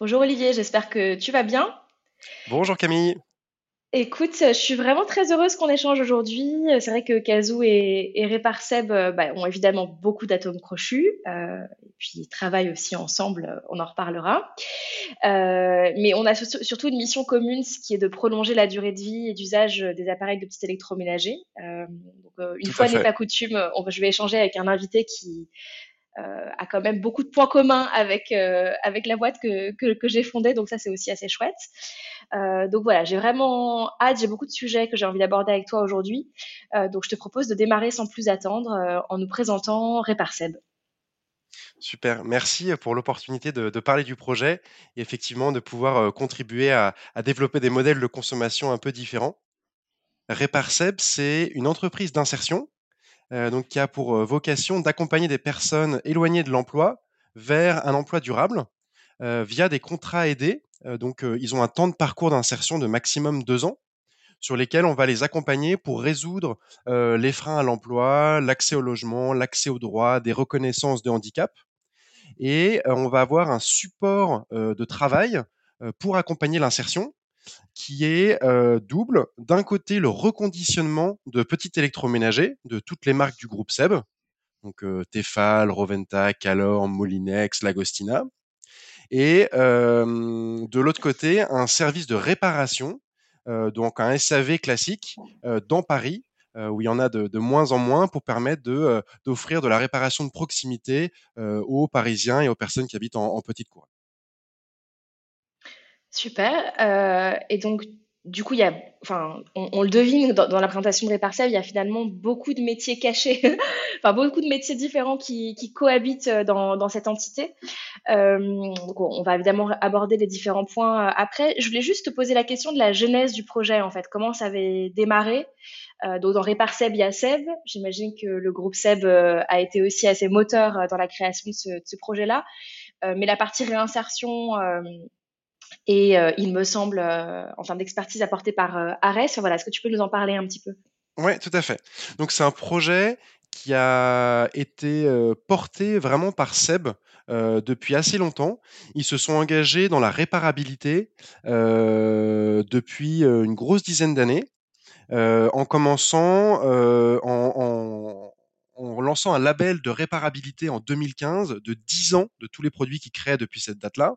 Bonjour Olivier, j'espère que tu vas bien. Bonjour Camille. Écoute, je suis vraiment très heureuse qu'on échange aujourd'hui. C'est vrai que Kazoo et, et Reparseb euh, bah, ont évidemment beaucoup d'atomes crochus, euh, et puis ils travaillent aussi ensemble, on en reparlera. Euh, mais on a surtout une mission commune, ce qui est de prolonger la durée de vie et d'usage des appareils de petits électroménagers. Euh, donc, une Tout fois n'est pas coutume, on je vais échanger avec un invité qui a quand même beaucoup de points communs avec, euh, avec la boîte que, que, j'ai fondée, donc ça c'est aussi assez chouette. Euh, donc voilà, j'ai vraiment hâte, j'ai beaucoup de sujets que j'ai envie d'aborder avec toi aujourd'hui. Euh, donc je te propose de démarrer sans plus attendre euh, en nous présentant Reparseb. Super. Merci pour l'opportunité de, parler du projet et effectivement de pouvoir euh, contribuer à, à développer des modèles de consommation un peu différents. Reparseb, c'est une entreprise d'insertion euh, donc qui a pour euh, vocation d'accompagner des personnes éloignées de l'emploi vers un emploi durable euh, via des contrats aidés. Euh, donc euh, ils ont un temps de parcours d'insertion de maximum deux ans sur lesquels on va les accompagner pour résoudre euh, les freins à l'emploi, l'accès au logement, l'accès aux droits, des reconnaissances de handicap. Et euh, on va avoir un support euh, de travail euh, pour accompagner l'insertion qui est euh, double. D'un côté, le reconditionnement de petits électroménagers de toutes les marques du groupe SEB, donc euh, Tefal, Roventa, Calor, Molinex, Lagostina. Et euh, de l'autre côté, un service de réparation, donc un SAV classique dans Paris, où il y en a de, moins en moins pour permettre d'offrir de la réparation de proximité aux Parisiens et aux personnes qui habitent en, en petite couronne. Super. Euh, et donc, du coup, il y a, enfin, on, le devine dans, la présentation de Reparseb, il y a finalement beaucoup de métiers cachés, enfin beaucoup de métiers différents qui, qui cohabitent euh, dans, dans cette entité. Euh, donc on va évidemment aborder les différents points euh, après. Je voulais juste te poser la question de la genèse du projet, en fait. Comment ça avait démarré? Euh, donc dans Reparseb, il y a Seb. J'imagine que le groupe Seb euh, a été aussi assez moteur dans la création de ce, ce projet-là. Mais la partie réinsertion et euh, il me semble, euh, en termes d'expertise apportée par euh, Arès, voilà, est-ce que tu peux nous en parler un petit peu? Ouais, tout à fait. Donc c'est un projet qui a été porté vraiment par Seb depuis assez longtemps. Ils se sont engagés dans la réparabilité depuis une grosse dizaine d'années. en commençant en, en- en lançant un label de réparabilité en 2015 de 10 ans de tous les produits qu'ils créent depuis cette date-là,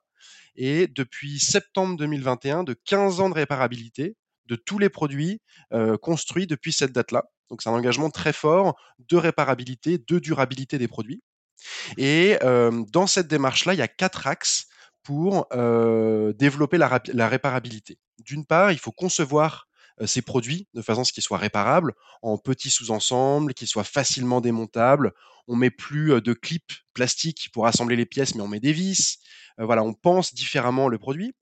et depuis septembre 2021 de 15 ans de réparabilité de tous les produits euh, construits depuis cette date-là. Donc c'est un engagement très fort de réparabilité, de durabilité des produits. Et euh, dans cette démarche-là, il y a quatre axes pour euh, développer la, réparabilité. D'une part, il faut concevoir ces produits de façon à ce qu'ils soient réparables en petits sous-ensembles, qu'ils soient facilement démontables. On met plus de clips plastiques pour assembler les pièces, mais on met des vis. Voilà, on pense différemment le produit.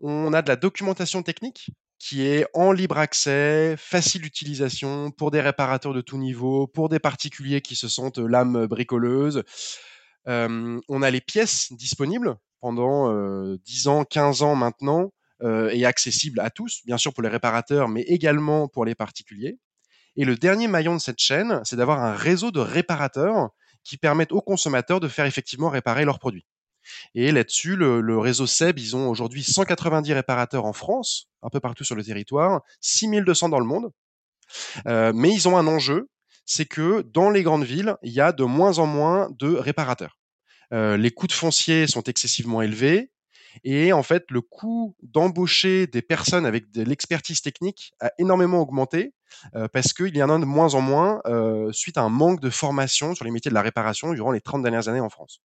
On a de la documentation technique qui est en libre accès, facile d'utilisation pour des réparateurs de tout niveau, pour des particuliers qui se sentent l'âme bricoleuse. Euh, on a les pièces disponibles pendant euh, 10 ans, 15 ans maintenant euh, et accessibles à tous, bien sûr pour les réparateurs, mais également pour les particuliers. Et le dernier maillon de cette chaîne, c'est d'avoir un réseau de réparateurs qui permettent aux consommateurs de faire effectivement réparer leurs produits. Et là-dessus, le, le réseau SEB, ils ont aujourd'hui 190 réparateurs en France, un peu partout sur le territoire, 6200 dans le monde. Euh, mais ils ont un enjeu, c'est que dans les grandes villes, il y a de moins en moins de réparateurs. Euh, les coûts de foncier sont excessivement élevés. Et en fait, le coût d'embaucher des personnes avec de l'expertise technique a énormément augmenté euh, parce qu'il y en a de moins en moins euh, suite à un manque de formation sur les métiers de la réparation durant les 30 dernières années en France.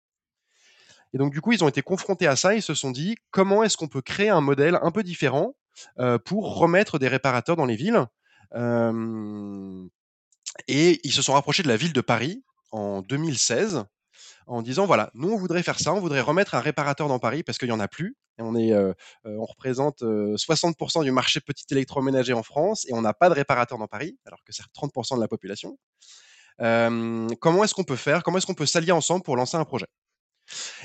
Et donc, du coup, ils ont été confrontés à ça. Ils se sont dit comment est-ce qu'on peut créer un modèle un peu différent euh, pour remettre des réparateurs dans les villes. Et ils se sont rapprochés de la ville de Paris en 2016 en disant voilà, nous on voudrait faire ça, on voudrait remettre un réparateur dans Paris parce qu'il y en a plus. Et on est, on représente euh, 60% du marché petit électroménager en France et on n'a pas de réparateur dans Paris, alors que c'est 30% de la population. Comment est-ce qu'on peut faire Comment est-ce qu'on peut s'allier ensemble pour lancer un projet?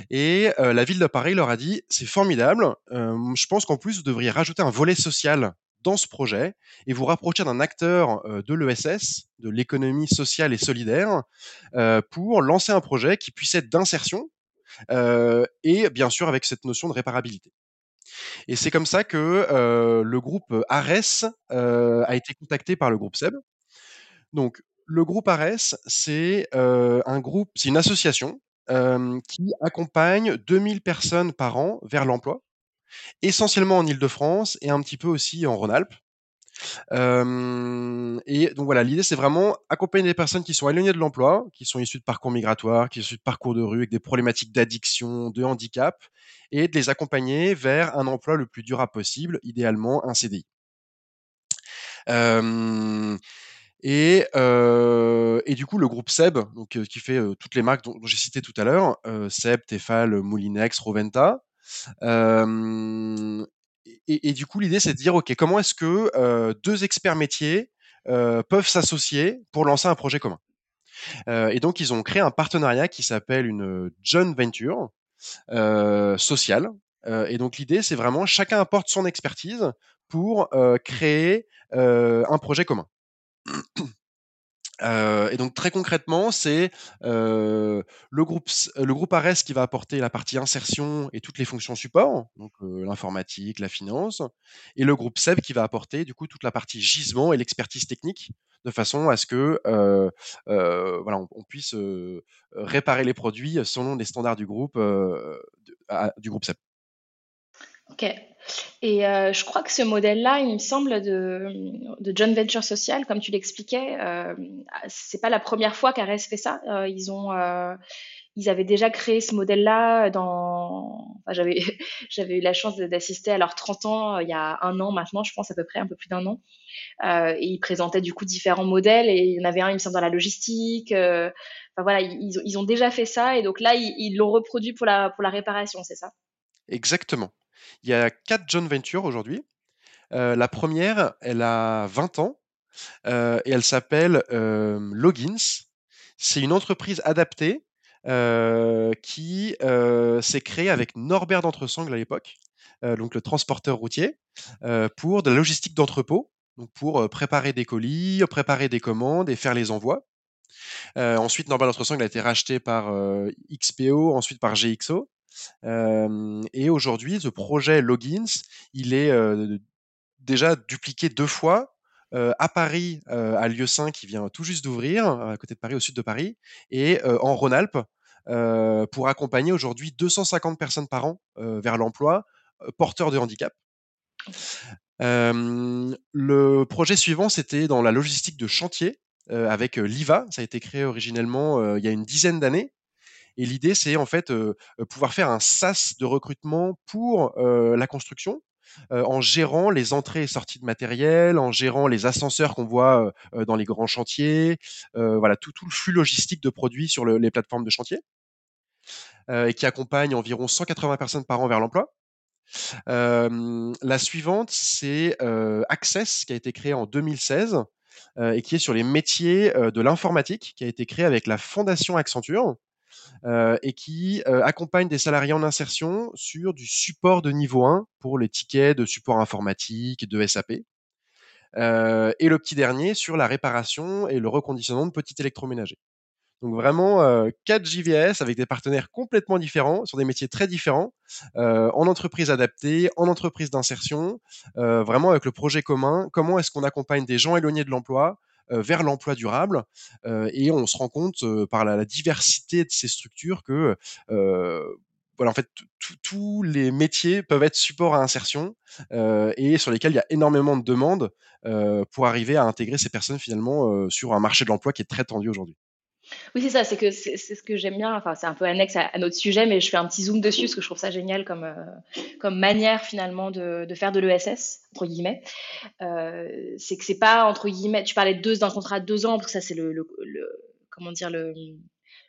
Et la ville de Paris leur a dit c'est formidable. je pense qu'en plus vous devriez rajouter un volet social dans ce projet et vous rapprocher d'un acteur euh, de l'ESS, de l'économie sociale et solidaire, euh, pour lancer un projet qui puisse être d'insertion, et bien sûr avec cette notion de réparabilité. Et c'est comme ça que le groupe Ares a été contacté par le groupe SEB. Donc le groupe Ares, c'est c'est une association qui accompagne 2000 personnes par an vers l'emploi, essentiellement en Île-de-France et un petit peu aussi en Rhône-Alpes. et donc voilà, l'idée c'est vraiment accompagner des personnes qui sont éloignées de l'emploi, qui sont issues de parcours migratoires, qui sont issues de parcours de rue avec des problématiques d'addiction, de handicap, et de les accompagner vers un emploi le plus durable possible, idéalement un CDI. Et, du coup, le groupe Seb, qui fait toutes les marques dont, j'ai cité tout à l'heure, Seb, Tefal, Moulinex, Roventa. Et, du coup, l'idée, c'est de dire, OK, comment est-ce que deux experts métiers peuvent s'associer pour lancer un projet commun? Et donc, ils ont créé un partenariat qui s'appelle une joint venture sociale. et donc, l'idée, c'est vraiment chacun apporte son expertise pour créer un projet commun. Euh, et donc très concrètement, c'est euh, le groupe le groupe Ares qui va apporter la partie insertion et toutes les fonctions support, donc euh, l'informatique, la finance, et le groupe Seb qui va apporter du coup toute la partie gisement et l'expertise technique, de façon à ce que voilà on, puisse réparer les produits selon les standards du groupe du groupe Seb. Ok. Et euh, je crois que ce modèle-là, il me semble, de, de John Venture Social, comme tu l'expliquais, euh, c'est pas la première fois qu'Ares fait ça. Euh, ils ont, euh, ils avaient déjà créé ce modèle-là dans. J'avais, j'avais eu la chance d'assister à leurs 30 ans il y a un an maintenant, je pense à peu près un peu plus d'un an. et ils présentaient du coup différents modèles et il y en avait un, il me semble, dans la logistique. enfin voilà, ils, ils, ont déjà fait ça et donc là, ils l'ont reproduit pour la pour la réparation, c'est ça? Exactement. Il y a quatre joint ventures aujourd'hui. Euh, la première, elle a 20 ans euh, et elle s'appelle euh, Logins. C'est une entreprise adaptée qui s'est créée avec Norbert d'Entresangles à l'époque, donc le transporteur routier, pour de la logistique d'entrepôt, donc pour préparer des colis, préparer des commandes et faire les envois. ensuite, Norbert d'Entresangles a été racheté par XPO, ensuite par GXO et aujourd'hui, ce projet Logins, il est déjà dupliqué deux fois. à Paris, à Lieu 5, qui vient tout juste d'ouvrir, à côté de Paris, au sud de Paris, et en Rhône-Alpes, pour accompagner aujourd'hui 250 personnes par an vers l'emploi, porteurs de handicap. le projet suivant, c'était dans la logistique de chantier avec l'IVA. Ça a été créé originellement il y a une dizaine d'années et l'idée, c'est en fait pouvoir faire un SaaS de recrutement pour la construction. en gérant les entrées et sorties de matériel, en gérant les ascenseurs qu'on voit dans les grands chantiers, voilà tout, tout, le flux logistique de produits sur les plateformes de chantier, et qui accompagne environ 180 personnes par an vers l'emploi. la suivante, c'est Access, qui a été créé en 2016 et qui est sur les métiers de l'informatique, qui a été créé avec la Fondation Accenture. Euh, et qui euh, accompagne des salariés en insertion sur du support de niveau 1 pour les tickets de support informatique, de SAP. Euh, et le petit dernier sur la réparation et le reconditionnement de petits électroménagers. Donc vraiment euh, 4 JVS avec des partenaires complètement différents, sur des métiers très différents, en entreprise adaptée, en entreprise d'insertion, vraiment avec le projet commun, comment est-ce qu'on accompagne des gens éloignés de l'emploi vers l'emploi durable. Euh, et on se rend compte euh, par la, diversité de ces structures que voilà, en fait, tous les métiers peuvent être support à insertion et sur lesquels il y a énormément de demandes pour arriver à intégrer ces personnes finalement sur un marché de l'emploi qui est très tendu aujourd'hui. Oui, c'est ça, c'est que c'est ce que j'aime bien. Enfin, c'est un peu annexe à, notre sujet, mais je fais un petit zoom dessus parce que je trouve ça génial comme, euh, comme manière finalement de, de faire de l'ESS, entre guillemets. Euh, c'est que c'est pas, entre guillemets, tu parlais d'un contrat de deux ans, parce que ça, c'est le, le, comment dire, le,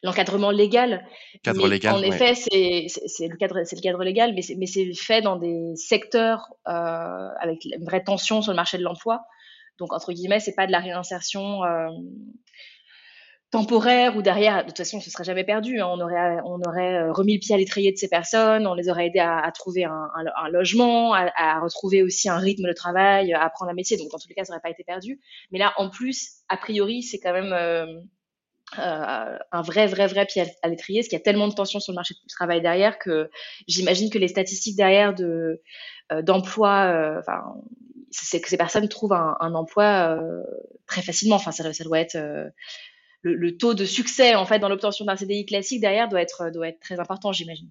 l'encadrement légal. Cadre légal. En effet, c'est, c'est, le cadre, c'est le cadre légal, mais c'est, mais c'est fait dans des secteurs euh, avec une vraie tension sur le marché de l'emploi. Donc, entre guillemets, c'est pas de la réinsertion temporaire ou derrière, de toute façon, ce serait jamais perdu. Hein. On aurait, on aurait euh, remis le pied à l'étrier de ces personnes, on les aurait aidés à, trouver un, logement, à, retrouver aussi un rythme de travail, à apprendre un métier. Donc, dans tous les cas, ça n'aurait pas été perdu. Mais là, en plus, a priori, c'est quand même, euh, un vrai, vrai, vrai pied à l'étrier, parce qu'il y a tellement de tensions sur le marché du travail derrière que j'imagine que les statistiques derrière de d'emploi, enfin, c'est que ces personnes trouvent un, emploi très facilement. Enfin, ça, ça doit être le, taux de succès en fait dans l'obtention d'un CDI classique derrière doit être doit être très important, j'imagine.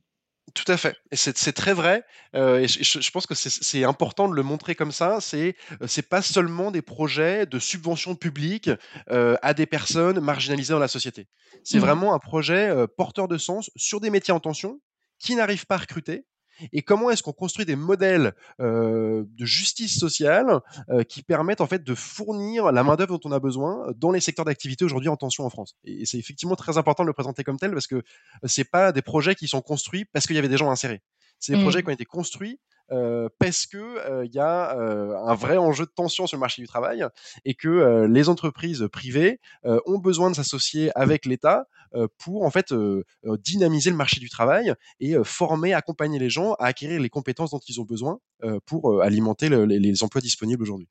Tout à fait. Et c'est très vrai. et je, pense que c'est important de le montrer comme ça. C'est c'est pas seulement des projets de subvention publique à des personnes marginalisées dans la société. C'est mmh. vraiment un projet porteur de sens sur des métiers en tension qui n'arrivent pas à recruter et comment est-ce qu'on construit des modèles de justice sociale qui permettent en fait de fournir la main d'œuvre dont on a besoin dans les secteurs d'activité aujourd'hui en tension en France? Et, c'est effectivement très important de le présenter comme tel parce que c'est pas des projets qui sont construits parce qu'il y avait des gens insérés. C'est des mmh. projets qui ont été construits euh, parce que euh, il y a euh, un vrai enjeu de tension sur le marché du travail et que les entreprises privées ont besoin de s'associer avec l'État pour en fait dynamiser le marché du travail et former, accompagner les gens à acquérir les compétences dont ils ont besoin pour alimenter les emplois disponibles aujourd'hui.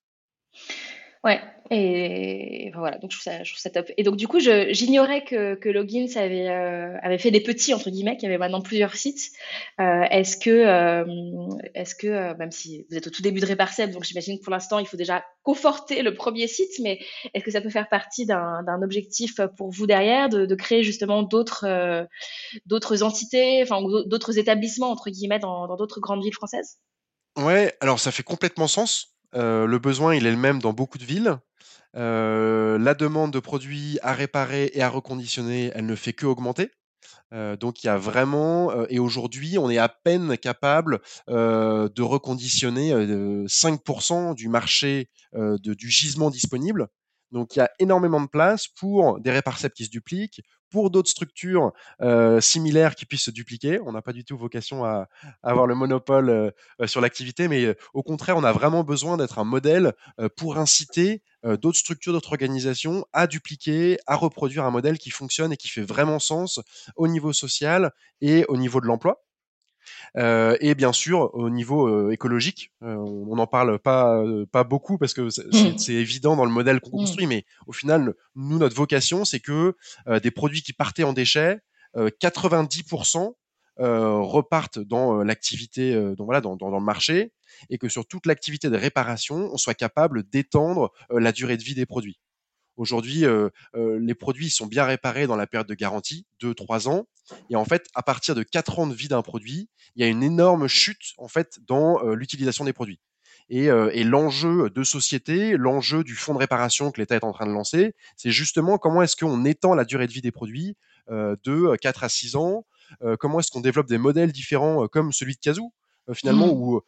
Ouais, et voilà, donc je trouve ça, top. Et donc du coup, j'ignorais que, que Logins avait, euh, avait fait des petits entre guillemets, qui avait maintenant plusieurs sites. Euh, est-ce que, euh, est-ce que, même si vous êtes au tout début de Reparcep, donc j'imagine que pour l'instant il faut déjà conforter le premier site, mais est-ce que ça peut faire partie d'un objectif pour vous derrière de, de créer justement d'autres d'autres entités, enfin d'autres établissements entre guillemets dans d'autres grandes villes françaises? Ouais, alors ça fait complètement sens le besoin, il est le même dans beaucoup de villes. la demande de produits à réparer et à reconditionner, elle ne fait qu'augmenter. donc il y a vraiment, et aujourd'hui, on est à peine capable de reconditionner 5% du marché du gisement disponible. Donc il y a énormément de place pour des réparceps qui se dupliquent, pour d'autres structures similaires qui puissent se dupliquer. On n'a pas du tout vocation à, avoir le monopole sur l'activité, mais au contraire, on a vraiment besoin d'être un modèle pour inciter d'autres structures, d'autres organisations à dupliquer, à reproduire un modèle qui fonctionne et qui fait vraiment sens au niveau social et au niveau de l'emploi. Euh, et bien sûr, au niveau euh, écologique, euh, on n'en parle pas, pas beaucoup parce que mmh. c'est évident dans le modèle qu'on mmh. construit, mais au final, nous, notre vocation, c'est que des produits qui partaient en déchets, 90% repartent dans l'activité, dans, voilà, dans, dans, le marché, et que sur toute l'activité de réparation, on soit capable d'étendre la durée de vie des produits. Aujourd'hui, euh, euh, les produits sont bien réparés dans la période de garantie, 2-3 ans. Et en fait, à partir de 4 ans de vie d'un produit, il y a une énorme chute en fait dans euh, l'utilisation des produits. Et, et l'enjeu de société, l'enjeu du fonds de réparation que l'État est en train de lancer, c'est justement comment est-ce qu'on étend la durée de vie des produits de 4 à 6 ans, comment est-ce qu'on développe des modèles différents comme celui de Kazoo, finalement, mmh. où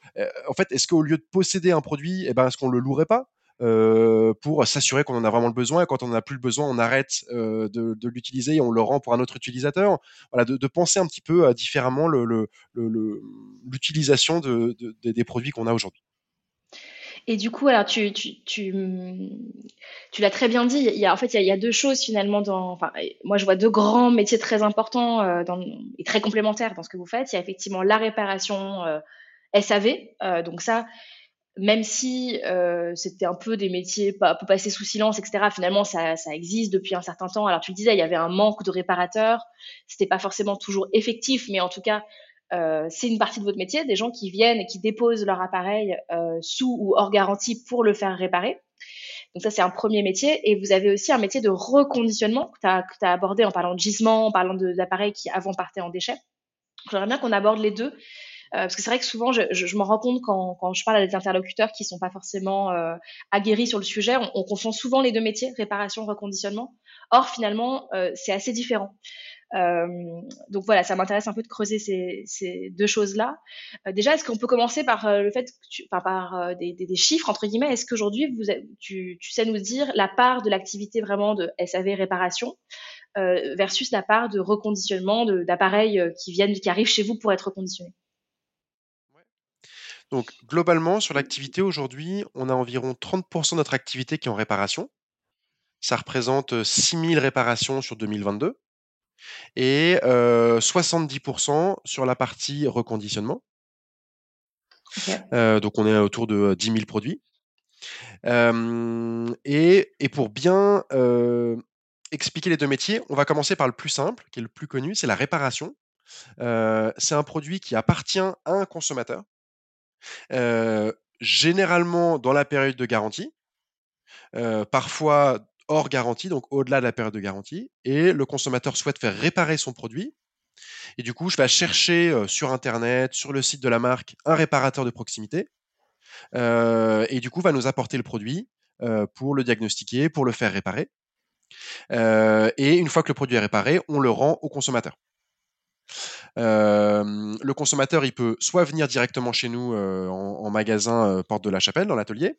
en fait, est-ce qu'au lieu de posséder un produit, eh ben, est-ce qu'on le louerait pas? Euh, pour s'assurer qu'on en a vraiment le besoin. Et quand on n'en a plus le besoin, on arrête euh, de, l'utiliser et on le rend pour un autre utilisateur. Voilà, de, penser un petit peu euh, différemment l'utilisation des produits qu'on a aujourd'hui. Et du coup, alors tu, l'as très bien dit, il y a, en fait, il y a, deux choses finalement moi, je vois deux grands métiers très importants euh, et très complémentaires dans ce que vous faites. Il y a effectivement la réparation SAV. Donc, ça, même si euh, c'était un peu des métiers pas pour passer sous silence, etc. Finalement, ça, ça, existe depuis un certain temps. Alors tu le disais, il y avait un manque de réparateurs. C'était pas forcément toujours effectif, mais en tout cas, euh, c'est une partie de votre métier, des gens qui viennent et qui déposent leur appareil euh, sous ou hors garantie pour le faire réparer. Donc ça, c'est un premier métier. Et vous avez aussi un métier de reconditionnement que tu as, as, abordé en parlant de gisement, en parlant d'appareils qui avant partaient en déchets. J'aimerais bien qu'on aborde les deux parce que c'est vrai que souvent, je, je, m'en rends compte quand, je parle à des interlocuteurs qui sont pas forcément euh, aguerris sur le sujet, on, on, confond souvent les deux métiers, réparation, reconditionnement. Or, finalement, euh, c'est assez différent. Euh, donc voilà, ça m'intéresse un peu de creuser ces, deux choses-là. Euh, déjà, est-ce qu'on peut commencer par euh, le fait, enfin, par des, chiffres entre guillemets? Est-ce qu'aujourd'hui, tu, sais nous dire la part de l'activité vraiment de SAV réparation versus la part de reconditionnement d'appareils qui viennent, qui arrivent chez vous pour être reconditionnés? Donc globalement, sur l'activité aujourd'hui, on a environ 30% de notre activité qui est en réparation. Ça représente 6000 réparations sur 2022 et 70% sur la partie reconditionnement. donc on est autour de 10 000 produits. et, et, pour bien expliquer les deux métiers, on va commencer par le plus simple, qui est le plus connu, c'est la réparation. Euh, c'est un produit qui appartient à un consommateur, euh, généralement dans la période de garantie, parfois hors garantie, donc au-delà de la période de garantie, et le consommateur souhaite faire réparer son produit. Et du coup, je vais chercher sur Internet, sur le site de la marque, un réparateur de proximité. et du coup, va nous apporter le produit pour le diagnostiquer, pour le faire réparer. et une fois que le produit est réparé, on le rend au consommateur. Le consommateur, il peut soit venir directement chez nous en, magasin Porte de la Chapelle, dans l'atelier,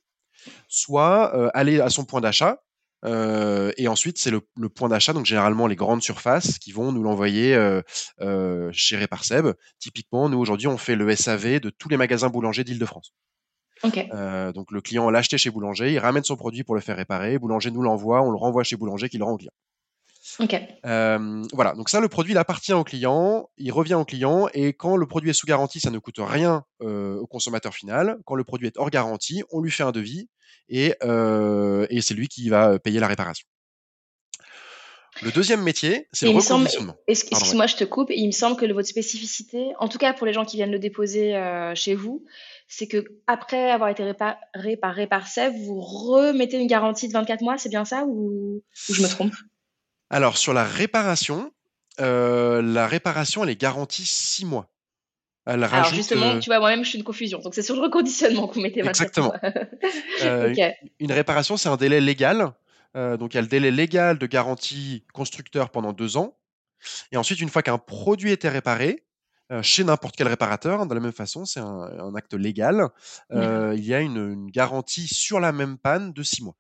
soit aller à son point d'achat. et ensuite, c'est le, point d'achat, donc généralement les grandes surfaces qui vont nous l'envoyer chez Réparseb. Typiquement, nous aujourd'hui, on fait le SAV de tous les magasins boulangers d'Île-de-France. donc le client l'a acheté chez Boulanger, il ramène son produit pour le faire réparer, Boulanger nous l'envoie, on le renvoie chez Boulanger qui le rend au client. Voilà, donc ça, le produit, il appartient au client, il revient au client, et quand le produit est sous garantie, ça ne coûte rien au consommateur final. Quand le produit est hors garantie, on lui fait un devis, et, et c'est lui qui va payer la réparation. Le deuxième métier, c'est le reconditionnement. Excuse-moi, je te coupe. Il me semble que votre spécificité, en tout cas pour les gens qui viennent le déposer chez vous, c'est que après avoir été réparé par Réparsev, vous remettez une garantie de 24 mois, c'est bien ça ou je me trompe? Alors, sur la réparation, euh, la réparation, elle est garantie 6 mois. Alors justement, euh tu vois, moi-même, je suis une confusion. Donc, c'est sur le reconditionnement que vous mettez Exactement. Euh, une réparation, c'est un délai légal. donc, il y a le délai légal de garantie constructeur pendant deux ans. Et ensuite, une fois qu'un produit était réparé, chez n'importe quel réparateur, hein, de la même façon, c'est un, acte légal, il y a une, une, garantie sur la même panne de six mois.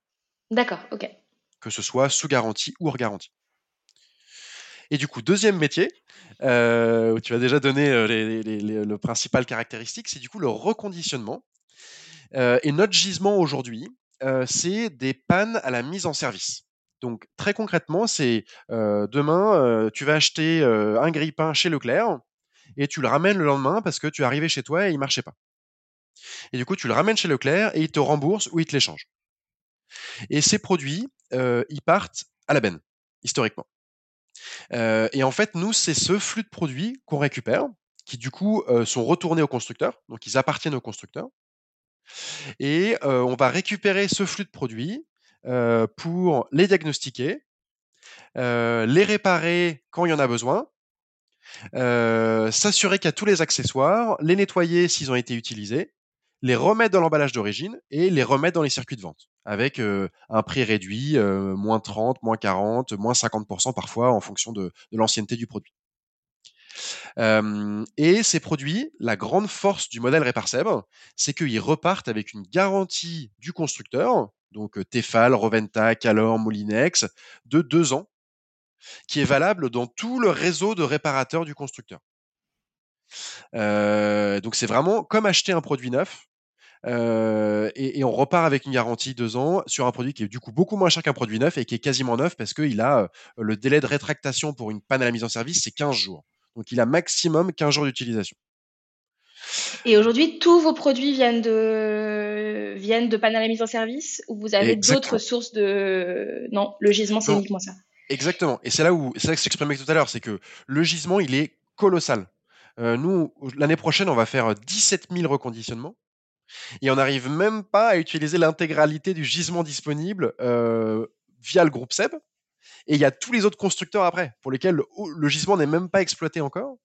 D'accord, ok. Que ce soit sous garantie ou hors garantie. Et du coup, deuxième métier, euh, où tu as déjà donné euh, le principal caractéristique, c'est du coup le reconditionnement. Euh, et notre gisement aujourd'hui, c'est des pannes à la mise en service. Donc très concrètement, c'est demain, tu vas acheter un grille-pain chez Leclerc et tu le ramènes le lendemain parce que tu es arrivé chez toi et il marchait pas. Et du coup, tu le ramènes chez Leclerc et il te rembourse ou il te l'échange. Et ces produits, ils partent à la benne, historiquement et en fait, nous, c'est ce flux de produits qu'on récupère, qui du coup sont retournés au constructeur, donc ils appartiennent au constructeur. Et on va récupérer ce flux de produits pour les diagnostiquer, les réparer quand il y en a besoin, s'assurer qu'il y a tous les accessoires, les nettoyer s'ils ont été utilisés, les remettre dans l'emballage d'origine et les remettre dans les circuits de vente avec un prix réduit, moins 30, moins 40, moins 50% parfois en fonction de, l'ancienneté du produit. et ces produits, la grande force du modèle Réparseb, c'est qu'ils repartent avec une garantie du constructeur, donc Tefal, Roventa, Calor, Molinex, de deux ans, qui est valable dans tout le réseau de réparateurs du constructeur. donc c'est vraiment comme acheter un produit neuf, et, on repart avec une garantie deux ans sur un produit qui est du coup beaucoup moins cher qu'un produit neuf et qui est quasiment neuf parce qu'il a le délai de rétractation pour une panne à la mise en service, c'est 15 jours. Donc il a maximum 15 jours d'utilisation. Et aujourd'hui, tous vos produits viennent de viennent de panne à la mise en service ou vous avez d'autres sources de non, le gisement c'est uniquement ça. Exactement. Et c'est là où c'est là que je s'exprimais tout à l'heure, c'est que le gisement il est colossal. nous, l'année prochaine, on va faire 17 000 reconditionnements. Et on n'arrive même pas à utiliser l'intégralité du gisement disponible via le groupe SEB. Et il y a tous les autres constructeurs après, pour lesquels le, gisement n'est même pas exploité encore.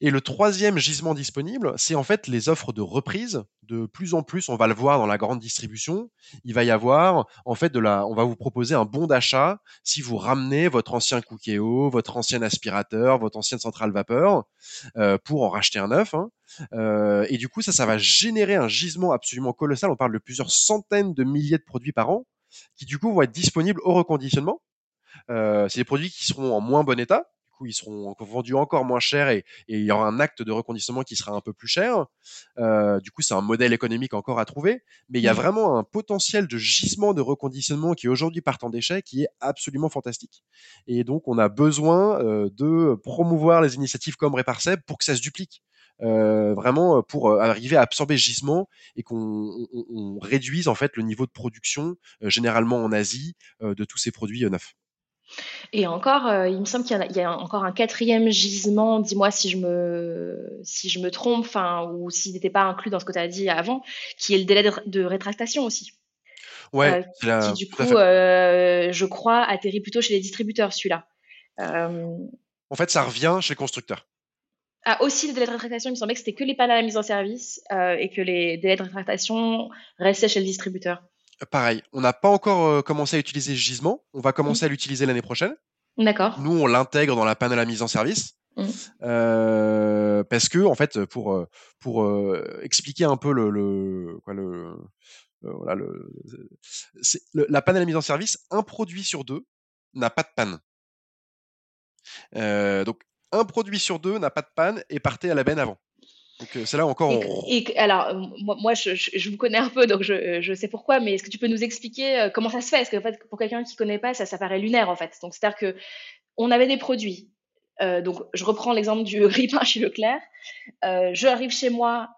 Et le troisième gisement disponible, c'est en fait les offres de reprise. De plus en plus, on va le voir dans la grande distribution. Il va y avoir, en fait, de la, on va vous proposer un bon d'achat si vous ramenez votre ancien Cookéo, votre ancien aspirateur, votre ancienne centrale vapeur, euh, pour en racheter un neuf. Hein. Euh, et du coup, ça, ça va générer un gisement absolument colossal. On parle de plusieurs centaines de milliers de produits par an qui, du coup, vont être disponibles au reconditionnement. Euh, c'est des produits qui seront en moins bon état. Coup, ils seront vendus encore moins cher et, il y aura un acte de reconditionnement qui sera un peu plus cher. Euh, du coup, c'est un modèle économique encore à trouver. Mais il y a mmh. vraiment un potentiel de gisement de reconditionnement qui aujourd'hui part en déchets qui est absolument fantastique. Et donc, on a besoin de promouvoir les initiatives comme Réparseb pour que ça se duplique. Euh, vraiment euh, pour euh, arriver à absorber ce gisement et qu'on réduise en fait le niveau de production généralement en Asie de tous ces produits neufs. Et encore, euh, il me semble qu'il y, a- il y a encore un quatrième gisement, dis-moi si je me, si je me trompe, ou s'il n'était pas inclus dans ce que tu as dit avant, qui est le délai de, de rétractation aussi, Ouais, euh, qui du coup, euh, je crois, atterrit plutôt chez les distributeurs, celui-là. En fait, ça revient chez le constructeur. ah, aussi, le délai de rétractation, il me semblait que c'était que les pannes à la mise en service euh, et que les délais de rétractation restaient chez le distributeur. Pareil, on n'a pas encore euh, commencé à utiliser gisement. On va commencer Mm. à l'utiliser l'année prochaine. D'accord. Nous, on l'intègre dans la panne à la mise en service. Mm. Euh, parce que, en fait, pour, euh, pour euh, expliquer un peu le, le, quoi, le, voilà, le, c'est- le- la panne à la mise en service, un produit sur deux n'a pas de panne. Euh, donc, un produit sur deux n'a pas de panne et partait à la benne avant. Donc, euh, c'est là encore. On- et alors, euh, moi, moi, je, je- je vous connais un peu, donc je, je sais pourquoi, mais est-ce que tu peux nous expliquer euh, comment ça se fait? Parce que, en fait, pour quelqu'un qui connaît pas, ça, ça paraît lunaire, en fait? Donc, c'est-à-dire que on avait des produits. Euh, donc, je reprends l'exemple du riz pain chez Leclerc. Euh, je arrive chez moi,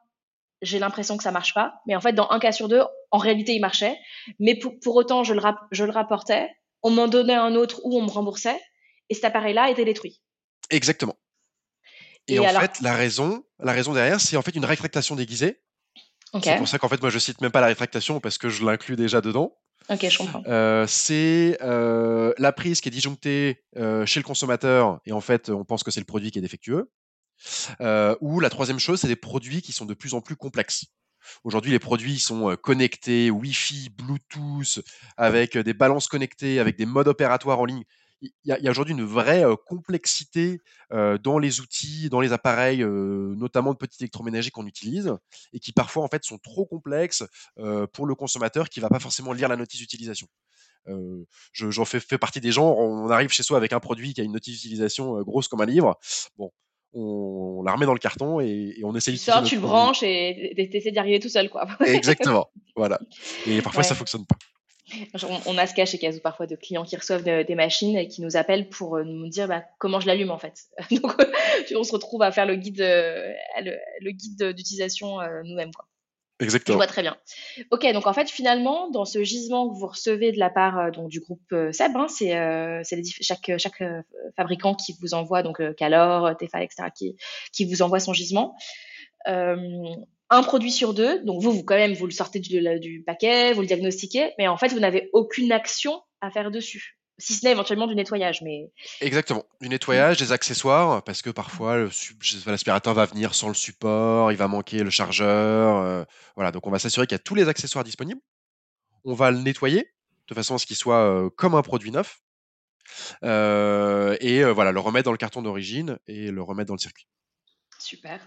j'ai l'impression que ça marche pas, mais en fait, dans un cas sur deux, en réalité, il marchait. Mais pour, pour autant, je le, rap- je le rapportais, on m'en donnait un autre ou on me remboursait, et cet appareil-là était détruit. Exactement. Et, Et en alors- fait, la raison, la raison derrière, c'est en fait une rétractation déguisée. C'est pour ça qu'en fait, moi, je cite même pas la rétractation parce que je l'inclus déjà dedans. ok, je comprends. Euh, c'est euh, la prise qui est disjonctée euh, chez le consommateur et en fait, on pense que c'est le produit qui est défectueux. Ou la troisième chose, c'est des produits qui sont de plus en plus complexes. Aujourd'hui, les produits sont connectés, Wi-Fi, Bluetooth, avec des balances connectées, avec des modes opératoires en ligne. Il y a, aujourd'hui une vraie complexité dans les outils, dans les appareils, notamment de petits électroménagers qu'on utilise, et qui parfois en fait sont trop complexes pour le consommateur qui va pas forcément lire la notice d'utilisation. Euh, je- J'en fais, fais partie des gens, on arrive chez soi avec un produit qui a une notice d'utilisation grosse comme un livre. Bon, on, on la remet dans le carton et, et on essaie Tu sors, tu le produit. branches et t'essaies d'y arriver tout seul, quoi. Exactement, voilà. Et parfois ça Ouais. fonctionne pas. On, a ce cas chez Kazoo parfois de clients qui reçoivent de- des machines et qui nous appellent pour euh, nous dire bah, comment je l'allume en fait. Donc on se retrouve à faire le guide, euh, le, le guide d'utilisation euh, nous-mêmes. quoi. Je Exactement. vois très bien. Ok, donc en fait finalement dans ce gisement que vous recevez de la part euh, donc, du groupe euh, Seb, hein, c'est euh, chaque, chaque euh, fabricant qui vous envoie, donc euh, Calor, Tefal, etc., qui, qui vous envoie son gisement. Un produit sur deux, donc vous, vous quand même, vous le sortez du, la- du paquet, vous le diagnostiquez, mais en fait, vous n'avez aucune action à faire dessus, si ce n'est éventuellement du nettoyage. Mais Exactement. Du nettoyage, des accessoires, parce que parfois l'aspirateur va venir sans le support, il va manquer le chargeur. euh, voilà, donc on va s'assurer qu'il y a tous les accessoires disponibles. On va le nettoyer de façon à ce qu'il soit euh, comme un produit neuf. Euh, et voilà, le remettre dans le carton d'origine et le remettre dans le circuit. super,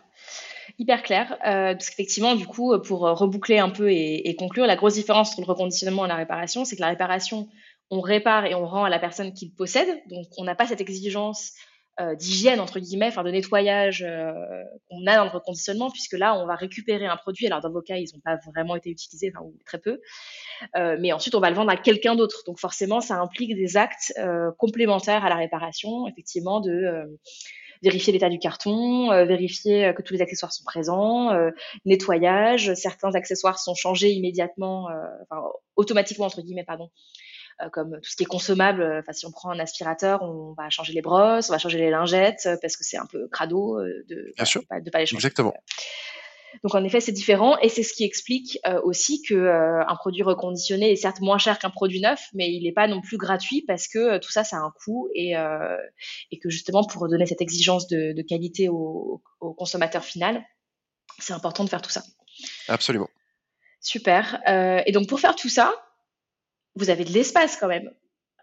hyper clair. Euh, parce qu'effectivement, du coup, pour reboucler un peu et, conclure, la grosse différence entre le reconditionnement et la réparation, c'est que la réparation, on répare et on rend à la personne qui le possède. Donc, on n'a pas cette exigence euh, d'hygiène, entre guillemets, enfin de nettoyage euh, qu'on a dans le reconditionnement, puisque là, on va récupérer un produit. Alors, dans vos cas, ils n'ont pas vraiment été utilisés, ou très peu. Mais ensuite, on va le vendre à quelqu'un d'autre. Donc, forcément, ça implique des actes complémentaires à la réparation, effectivement, de vérifier l'état du carton, euh, vérifier euh, que tous les accessoires sont présents, euh, nettoyage. Certains accessoires sont changés immédiatement, euh, enfin, automatiquement, entre guillemets, pardon, euh, comme tout ce qui est consommable. Enfin, si on prend un aspirateur, on va changer les brosses, on va changer les lingettes parce que c'est un peu crado de pas, de pas les changer. Exactement. Donc en effet, c'est différent et c'est ce qui explique euh, aussi que euh, un produit reconditionné est certes moins cher qu'un produit neuf, mais il n'est pas non plus gratuit parce que euh, tout ça, ça a un coût et, et que justement pour donner cette exigence de, de qualité au, au consommateur final, c'est important de faire tout ça. Absolument. Super. Et donc pour faire tout ça, vous avez de l'espace quand même.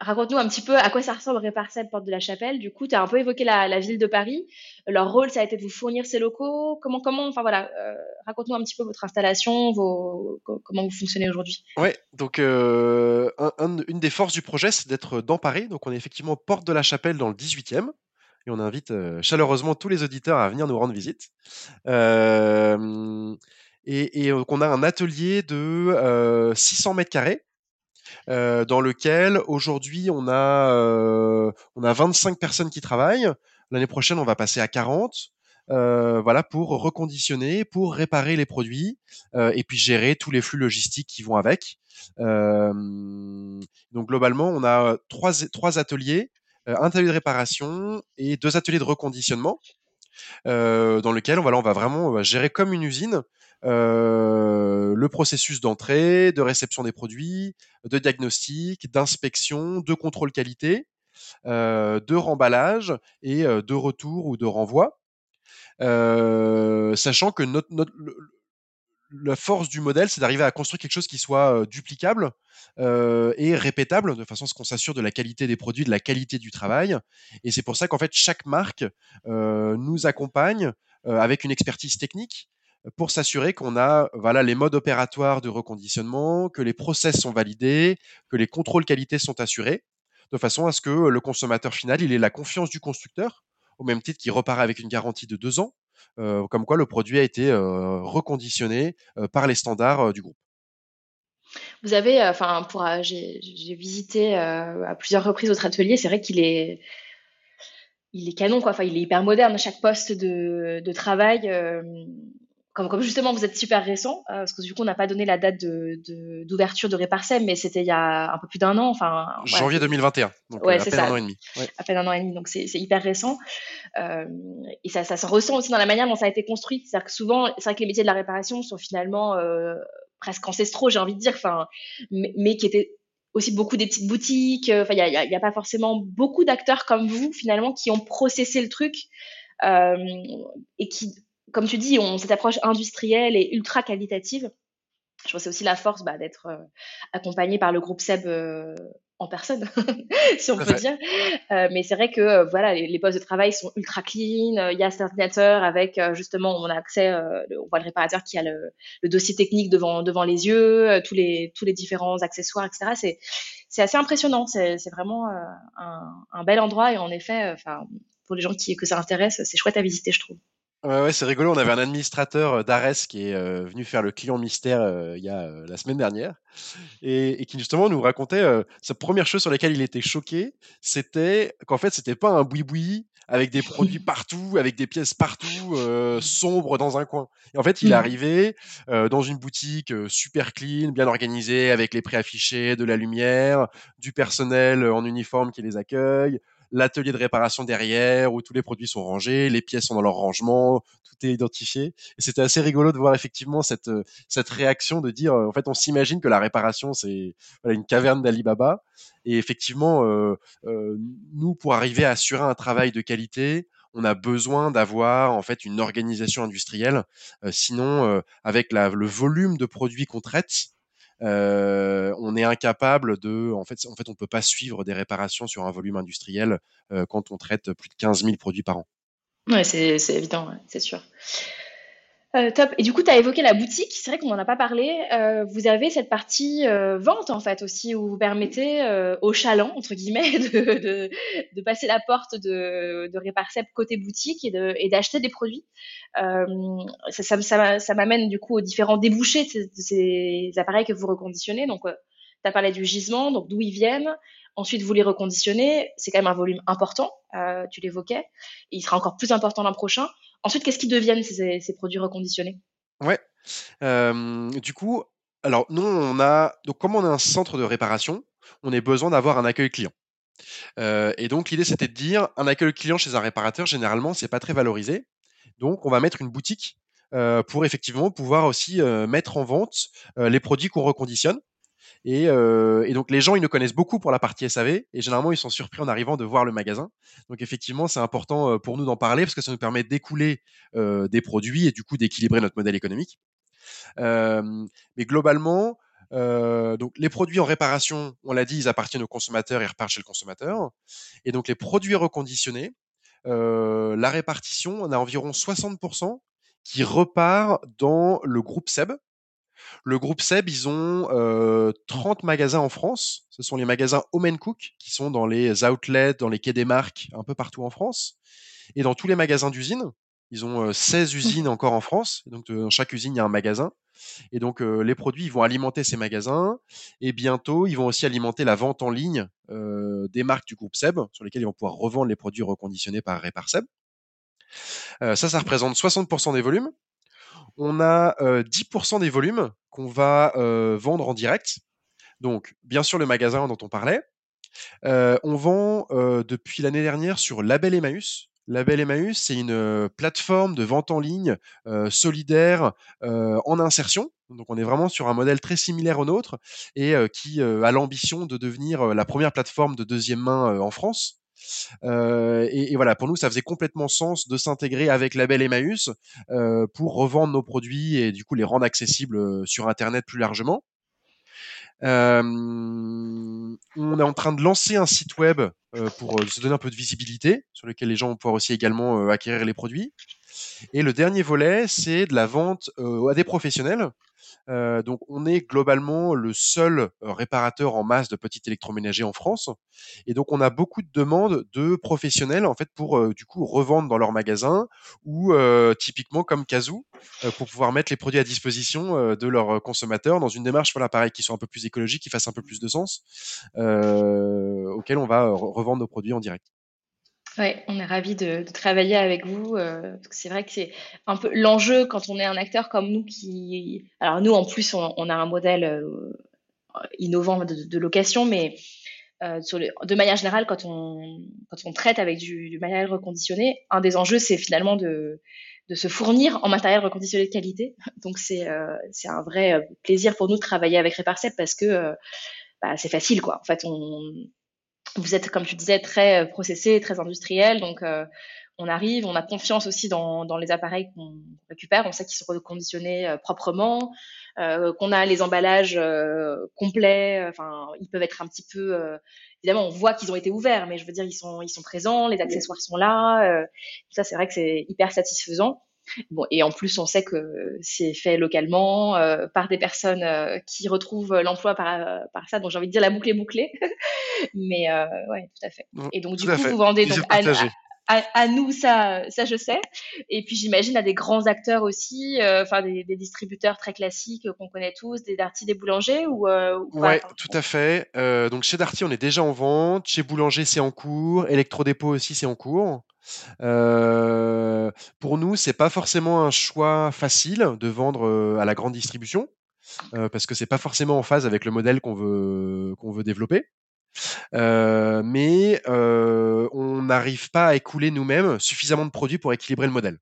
Raconte-nous un petit peu à quoi ça ressemble Réparcel Porte de la Chapelle. Du coup, tu as un peu évoqué la, ville de Paris. Leur rôle, ça a été de vous fournir ces locaux. Comment, comment, enfin voilà, euh, raconte-nous un petit peu votre installation, vos, comment vous fonctionnez aujourd'hui. Ouais, donc euh, un, un, une des forces du projet, c'est d'être dans Paris. Donc on est effectivement Porte de la Chapelle dans le 18e. Et on invite euh, chaleureusement tous les auditeurs à venir nous rendre visite. Et, et on a un atelier de 600 mètres carrés euh, dans lequel aujourd'hui on a euh, on a 25 personnes qui travaillent. L'année prochaine, on va passer à 40. voilà, pour reconditionner, pour réparer les produits et puis gérer tous les flux logistiques qui vont avec. donc globalement, on a trois, trois ateliers, un atelier de réparation et deux ateliers de reconditionnement. dans lequel voilà, on va vraiment gérer comme une usine le processus d'entrée, de réception des produits, de diagnostic, d'inspection, de contrôle qualité, de remballage et de retour ou de renvoi. sachant que notre, la force du modèle, c'est d'arriver à construire quelque chose qui soit duplicable et répétable, de façon à ce qu'on s'assure de la qualité des produits, de la qualité du travail. Et c'est pour ça qu'en fait, chaque marque nous accompagne avec une expertise technique pour s'assurer qu'on a voilà les modes opératoires de reconditionnement, que les process sont validés, que les contrôles qualité sont assurés, de façon à ce que le consommateur final il ait la confiance du constructeur, au même titre qu'il repart avec une garantie de deux ans, euh, comme quoi le produit a été euh, reconditionné euh, par les standards du groupe. Vous avez, enfin, pour, j'ai, visité à plusieurs reprises votre atelier. C'est vrai qu'il est, il est canon, quoi. Il est hyper moderne. Chaque poste de travail comme, comme, justement vous êtes super récent, parce que du coup on n'a pas donné la date d'ouverture de, de, de mais c'était il y a un peu plus d'un an. Enfin, Janvier 2021, donc ouais, à peine un an et demi. À peine un an et demi, donc c'est hyper récent. Euh, et ça, ça, se ressent aussi dans la manière dont ça a été construit. C'est-à-dire que souvent, c'est vrai que les métiers de la réparation sont finalement euh, presque ancestraux, j'ai envie de dire, enfin, mais, mais, qui étaient aussi beaucoup des petites boutiques. Enfin, il n'y a, y a, pas forcément beaucoup d'acteurs comme vous finalement qui ont processé le truc. Euh, et qui comme tu dis, on cette approche industrielle et ultra qualitative. Je pense que c'est aussi la force bah, d'être euh, accompagné par le groupe SEB euh, en personne, si on peut dire. Euh, mais c'est vrai que voilà, les, postes de travail sont ultra clean. Il y a cet ordinateur avec justement, on a accès, on voit le réparateur qui a le, dossier technique devant devant les yeux, tous les tous les différents accessoires, etc. C'est c'est assez impressionnant. C'est vraiment un, un, bel endroit et en effet, enfin pour les gens qui que ça intéresse, c'est chouette à visiter, je trouve. Ouais, ouais c'est rigolo. On avait un administrateur euh, d'Ares qui est euh, venu faire le client mystère euh, il y a la semaine dernière et, et, qui justement nous racontait sa première chose sur laquelle il était choqué, c'était qu'en fait c'était pas un boui-boui avec des produits partout, avec des pièces partout, sombres dans un coin. Et en fait, il est mmh. arrivé dans une boutique super clean, bien organisée, avec les prix affichés, de la lumière, du personnel en uniforme qui les accueille, l'atelier de réparation derrière où tous les produits sont rangés, les pièces sont dans leur rangement, tout est identifié. Et c'était assez rigolo de voir effectivement cette, euh, cette réaction de dire, euh, en fait, on s'imagine que la réparation, c'est une caverne d'Alibaba. Et effectivement, euh, nous, pour arriver à assurer un travail de qualité, on a besoin d'avoir en fait une organisation industrielle. sinon, avec le volume de produits qu'on traite, on est incapable de, en fait, en fait, on peut pas suivre des réparations sur un volume industriel euh, quand on traite plus de 15 000 produits par an. Ouais, c'est évident, c'est sûr. Euh, top. Et du coup, tu as évoqué la boutique. C'est vrai qu'on n'en a pas parlé. Euh, vous avez cette partie euh, vente, en fait, aussi, où vous permettez aux chalands, entre guillemets, de, de, passer la porte de, de Réparsep côté boutique et d'acheter des produits. ça, ça, ça, ça m'amène, du coup, aux différents débouchés de ces, appareils que vous reconditionnez. Donc, tu as parlé du gisement, donc d'où ils viennent. Ensuite, vous les reconditionnez. C'est quand même un volume important, tu l'évoquais. Il sera encore plus important l'an prochain. Ensuite, qu'est-ce qu'ils deviennent ces, produits reconditionnés? Ouais. du coup, alors nous, on a donc comme on est un centre de réparation, on a besoin d'avoir un accueil client. et donc l'idée, c'était de dire un accueil client chez un réparateur, généralement, c'est pas très valorisé. Donc, on va mettre une boutique pour effectivement pouvoir aussi mettre en vente les produits qu'on reconditionne. Euh, et, donc les gens, ils nous connaissent beaucoup pour la partie SAV et généralement ils sont surpris en arrivant de voir le magasin. Donc effectivement, c'est important euh, pour nous d'en parler parce que ça nous permet d'écouler euh, des produits et du coup d'équilibrer notre modèle économique. mais globalement, donc les produits en réparation, on l'a dit, ils appartiennent au consommateur et repartent chez le consommateur. Et donc les produits reconditionnés, la répartition, on a environ 60% qui repart dans le groupe SEB, le groupe Seb, ils ont 30 magasins en France. Ce sont les magasins Home Cook qui sont dans les outlets, dans les quais des marques, un peu partout en France. Et dans tous les magasins d'usines, ils ont 16 mmh. usines encore en France. Donc dans chaque usine, il y a un magasin. Et donc les produits, ils vont alimenter ces magasins. Et bientôt, ils vont aussi alimenter la vente en ligne des marques du groupe Seb, sur lesquelles ils vont pouvoir revendre les produits reconditionnés par Répar Seb. ça, ça représente 60% des volumes. On a 10% des volumes qu'on va vendre en direct. Donc, bien sûr, le magasin dont on parlait. on vend depuis l'année dernière sur Label Emmaüs. Label Emmaüs, c'est une plateforme de vente en ligne solidaire en insertion. Donc on est vraiment sur un modèle très similaire au nôtre et qui a l'ambition de devenir la première plateforme de deuxième main en France. Et, voilà, pour nous, ça faisait complètement sens de s'intégrer avec Label Emmaüs pour revendre nos produits et du coup les rendre accessibles sur Internet plus largement. on est en train de lancer un site web pour se donner un peu de visibilité, sur lequel les gens vont pouvoir aussi également acquérir les produits. Et le dernier volet, c'est de la vente à des professionnels. Donc, on est globalement le seul réparateur en masse de petits électroménagers en France. Et donc, on a beaucoup de demandes de professionnels, en fait, pour du coup revendre dans leur magasin ou typiquement comme Kazoo, pour pouvoir mettre les produits à disposition de leurs consommateurs dans une démarche, voilà, pareil, qui soit un peu plus écologique, qui fasse un peu plus de sens, auquel on va revendre nos produits en direct. Oui, on est ravis de, travailler avec vous. Euh, c'est vrai que c'est un peu l'enjeu quand on est un acteur comme nous qui. Alors, nous, en plus, on, a un modèle euh, innovant de, location, mais euh, de manière générale, quand on, quand on traite avec du, matériel reconditionné, un des enjeux, c'est finalement de, de se fournir en matériel reconditionné de qualité. Donc, c'est un vrai plaisir pour nous de travailler avec Reparcep parce que bah, c'est facile, quoi. En fait, on vous êtes, comme tu disais, très euh, processé, très industriel. Donc, euh, on arrive, on a confiance aussi dans, dans les appareils qu'on récupère. On sait qu'ils sont reconditionnés euh, proprement, euh, qu'on a les emballages complets. Enfin, ils peuvent être un petit peu. évidemment, on voit qu'ils ont été ouverts, mais je veux dire, ils sont, ils sont présents, les accessoires sont là. ça, c'est vrai que c'est hyper satisfaisant. Bon, et en plus, on sait que c'est fait localement euh, par des personnes euh, qui retrouvent l'emploi par, par ça. Donc, j'ai envie de dire la boucle est bouclée. Mais euh, ouais, tout à fait. Et donc, du coup, vous vendez donc à, nous, ça, ça je sais. Et puis, j'imagine à des grands acteurs aussi, enfin des, des, distributeurs très classiques qu'on connaît tous, des Darty, des boulangers ou, ou Ouais, tout à fait. donc, chez Darty, on est déjà en vente. Chez Boulanger, c'est en cours. Electrodépôt aussi, c'est en cours. Pour nous, c'est pas forcément un choix facile de vendre à la grande distribution parce que c'est pas forcément en phase avec le modèle qu'on veut qu'on veut développer. mais on n'arrive pas à écouler nous-mêmes suffisamment de produits pour équilibrer le modèle.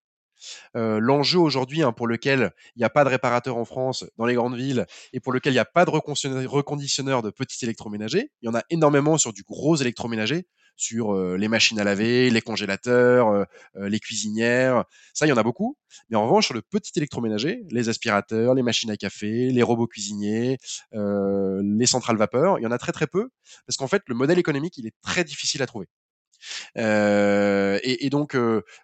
L'enjeu aujourd'hui hein, pour lequel il n'y a pas de réparateur en France dans les grandes villes et pour lequel il n'y a pas de reconditionneur de petits électroménagers, il y en a énormément sur du gros électroménager sur les machines à laver, les congélateurs, les cuisinières. Ça, il y en a beaucoup. Mais en revanche, sur le petit électroménager, les aspirateurs, les machines à café, les robots cuisiniers, les centrales vapeur, il y en a très très peu parce qu'en fait, le modèle économique, il est très difficile à trouver. et, donc,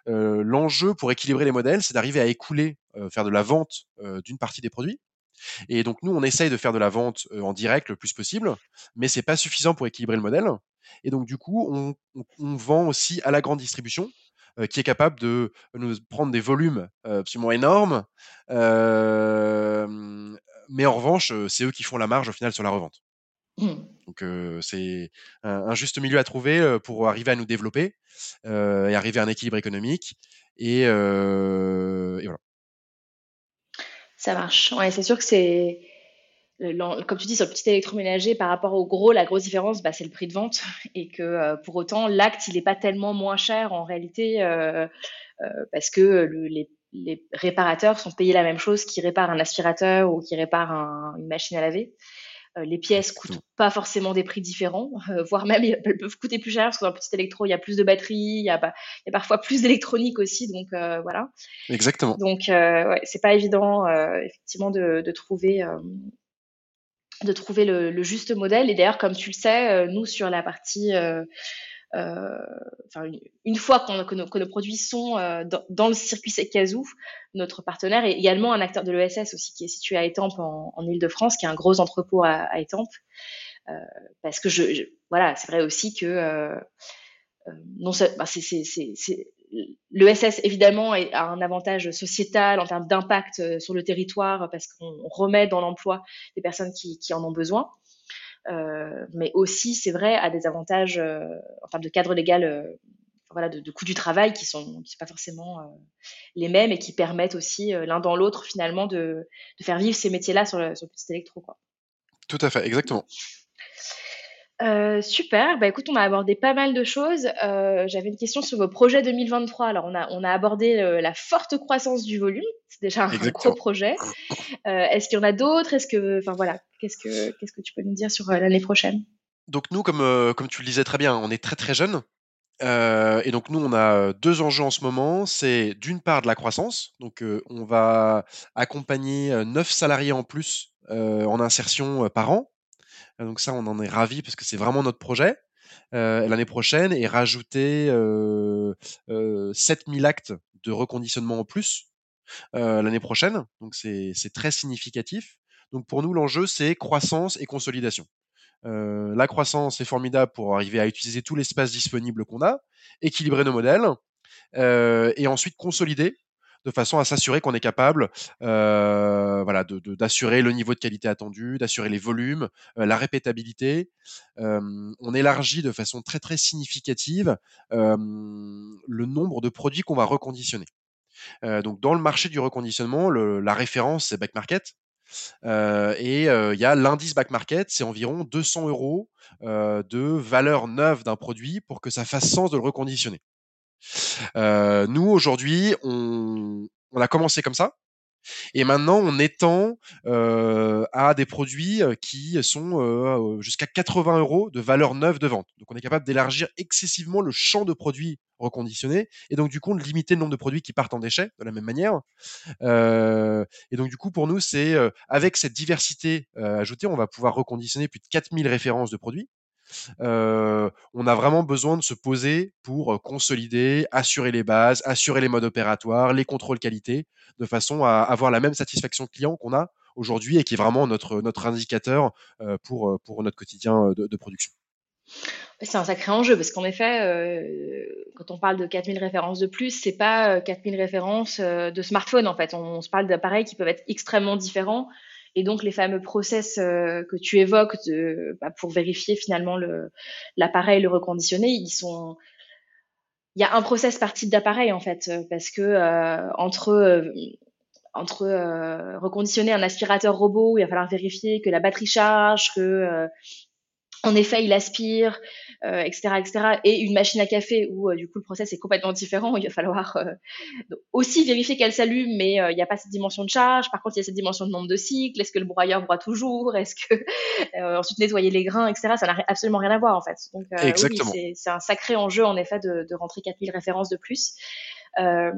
l'enjeu pour équilibrer les modèles, c'est d'arriver à écouler, faire de la vente d'une partie des produits et donc nous, on essaye de faire de la vente en direct le plus possible, mais c'est pas suffisant pour équilibrer le modèle. Et donc du coup, on, vend aussi à la grande distribution, qui est capable de nous prendre des volumes absolument énormes. mais en revanche, c'est eux qui font la marge au final sur la revente. Mmh. Donc c'est un, juste milieu à trouver pour arriver à nous développer et arriver à un équilibre économique. Et, et voilà. Ça marche. Ouais, c'est sûr que c'est, comme tu dis, sur le petit électroménager, par rapport au gros, la grosse différence, bah, c'est le prix de vente. Et que euh, pour autant, l'acte, il n'est pas tellement moins cher en réalité, euh, euh, parce que les, réparateurs sont payés la même chose qui réparent un aspirateur ou qui réparent une machine à laver. Euh, les pièces coûtent pas forcément des prix différents, euh, voire même elles peuvent coûter plus cher parce que dans le petit électro, il y a plus de batteries, il y a, parfois plus d'électronique aussi, donc euh, voilà. Exactement. Donc ouais, c'est pas évident effectivement de, trouver de trouver le, juste modèle. Et d'ailleurs, comme tu le sais, nous sur la partie euh, enfin, une, fois que, nos, produits sont euh, dans, le circuit Kazoo, notre partenaire est également un acteur de l'ESS aussi, qui est situé à Étampes en, Ile-de-France, qui a un gros entrepôt à, à Étampes. Euh, parce que je, voilà, c'est vrai aussi que non, bah, l'ESS évidemment a un avantage sociétal en termes d'impact sur le territoire parce qu'on remet dans l'emploi des personnes qui, en ont besoin. Euh, mais aussi, c'est vrai, a des avantages euh, en termes de cadre légal euh, voilà, de, coûts du travail qui sont, sont pas forcément les mêmes et qui permettent aussi l'un dans l'autre finalement de, de, faire vivre ces métiers-là sur le, le petit électro. Tout à fait, exactement. Euh, super, bah écoute, on a abordé pas mal de choses. Euh, j'avais une question sur vos projets 2023. Alors, on a, on a abordé euh, la forte croissance du volume, c'est déjà un gros projet. Est-ce qu'il y en a d'autres? Est-ce que, enfin voilà, qu'est-ce que, qu'est-ce que tu peux nous dire sur l'année prochaine? Donc nous, comme, comme tu le disais très bien, on est très très jeunes. et donc nous, on a deux enjeux en ce moment. C'est d'une part de la croissance. Donc on va accompagner neuf salariés en plus en insertion par an. Donc ça, on en est ravi parce que c'est vraiment notre projet. l'année prochaine et rajouter euh, 7000 actes de reconditionnement en plus l'année prochaine. Donc c'est très significatif. Donc pour nous, l'enjeu, c'est croissance et consolidation. la croissance est formidable pour arriver à utiliser tout l'espace disponible qu'on a, équilibrer nos modèles, et ensuite consolider de façon à s'assurer qu'on est capable voilà, d'assurer le niveau de qualité attendu, d'assurer les volumes, la répétabilité. On élargit de façon très très significative le nombre de produits qu'on va reconditionner. donc dans le marché du reconditionnement, la référence c'est back market. et il y a l'indice back market, c'est environ 200 euros de valeur neuve d'un produit pour que ça fasse sens de le reconditionner. Nous, aujourd'hui, on, a commencé comme ça. Et maintenant, on étend à des produits qui sont euh, jusqu'à 80 euros de valeur neuve de vente. Donc, on est capable d'élargir excessivement le champ de produits reconditionnés et donc du coup de limiter le nombre de produits qui partent en déchets de la même manière. Et donc du coup, pour nous, c'est avec cette diversité ajoutée, on va pouvoir reconditionner plus de 4000 références de produits on a vraiment besoin de se poser pour consolider, assurer les bases, assurer les modes opératoires, les contrôles qualité, de façon à avoir la même satisfaction client qu'on a aujourd'hui et qui est vraiment notre, notre indicateur pour, pour notre quotidien de, production. C'est un sacré enjeu parce qu'en effet, quand on parle de 4000 références de plus, c'est pas 4000 références de smartphone en fait. On, se parle d'appareils qui peuvent être extrêmement différents et donc les fameux process euh, que tu évoques bah, pour vérifier finalement l'appareil, le, reconditionner, ils sont il y a un process par type d'appareil en fait, parce que euh, euh, entre reconditionner un aspirateur robot, il va falloir vérifier que la batterie charge, que en effet, il aspire, euh, etc., etc. Et une machine à café où euh, du coup le process est complètement différent. Il va falloir euh, aussi vérifier qu'elle s'allume, mais euh, il n'y a pas cette dimension de charge. Par contre, il y a cette dimension de nombre de cycles. Est-ce que le broyeur broie toujours? Est-ce que ensuite nettoyer les grains, etc. Ça n'a absolument rien à voir en fait. Donc oui, c'est un sacré enjeu en effet de, de rentrer 4000 références de plus. Euh,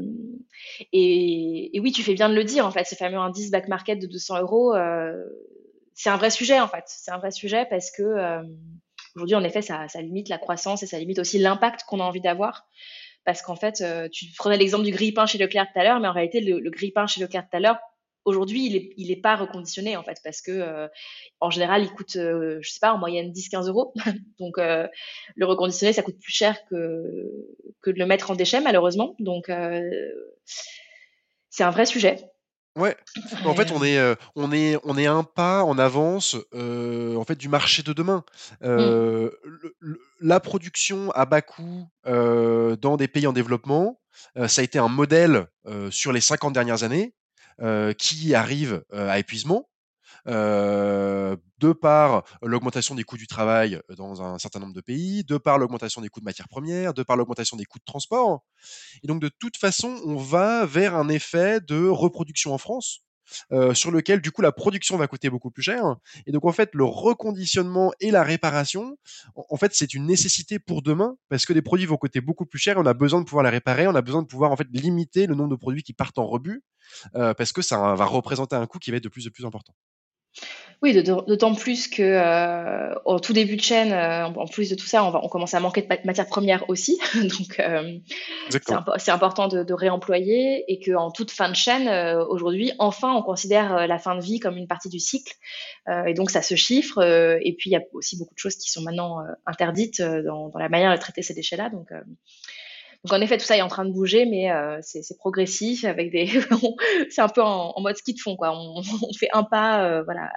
et, et, oui, tu fais bien de le dire, en fait, ce fameux indice back market de 200 euros, euh, c'est un vrai sujet en fait. C'est un vrai sujet parce que euh, aujourd'hui, en effet, ça, limite la croissance et ça limite aussi l'impact qu'on a envie d'avoir. Parce qu'en fait, euh, tu prenais l'exemple du grille-pain chez Leclerc tout à l'heure, mais en réalité, le, le grille-pain chez Leclerc tout à l'heure, aujourd'hui, il est, il est pas reconditionné en fait parce que euh, en général, il coûte, je sais pas, en moyenne 10-15 euros. Donc, le reconditionné, ça coûte plus cher que que de le mettre en déchet malheureusement. Donc, c'est un vrai sujet. Ouais, en fait, on est, on est on est un pas en avance, en fait, du marché de demain. Mmh. la production à bas coût, dans des pays en développement, ça a été un modèle, sur les 50 dernières années, qui arrive, à épuisement. De par l'augmentation des coûts du travail, dans un certain nombre de pays, de par l'augmentation des coûts de matières premières, de par l'augmentation des coûts de transport. Et donc de toute façon, on va vers un effet de reproduction en France. Sur lequel du coup la production va coûter beaucoup plus cher et donc en fait le reconditionnement et la réparation en, fait c'est une nécessité pour demain parce que les produits vont coûter beaucoup plus cher et on a besoin de pouvoir les réparer on a besoin de pouvoir en fait limiter le nombre de produits qui partent en rebut parce que ça va représenter un coût qui va être de plus en plus important oui, d'autant plus que euh, au tout début de chaîne, euh, en plus de tout ça, on, va, on commence à manquer de matières premières aussi. Donc, euh, c'est important de, de, réemployer et qu'en toute fin de chaîne, aujourd'hui, enfin, on considère la fin de vie comme une partie du cycle. et donc, ça se chiffre. et puis, il y a aussi beaucoup de choses qui sont maintenant interdites dans, dans, la manière de traiter ces déchets-là. Donc, donc en effet, tout ça est en train de bouger, mais euh, c'est progressif avec des. c'est un peu en, en, mode ski de fond, quoi. On, on fait un pas, euh, voilà,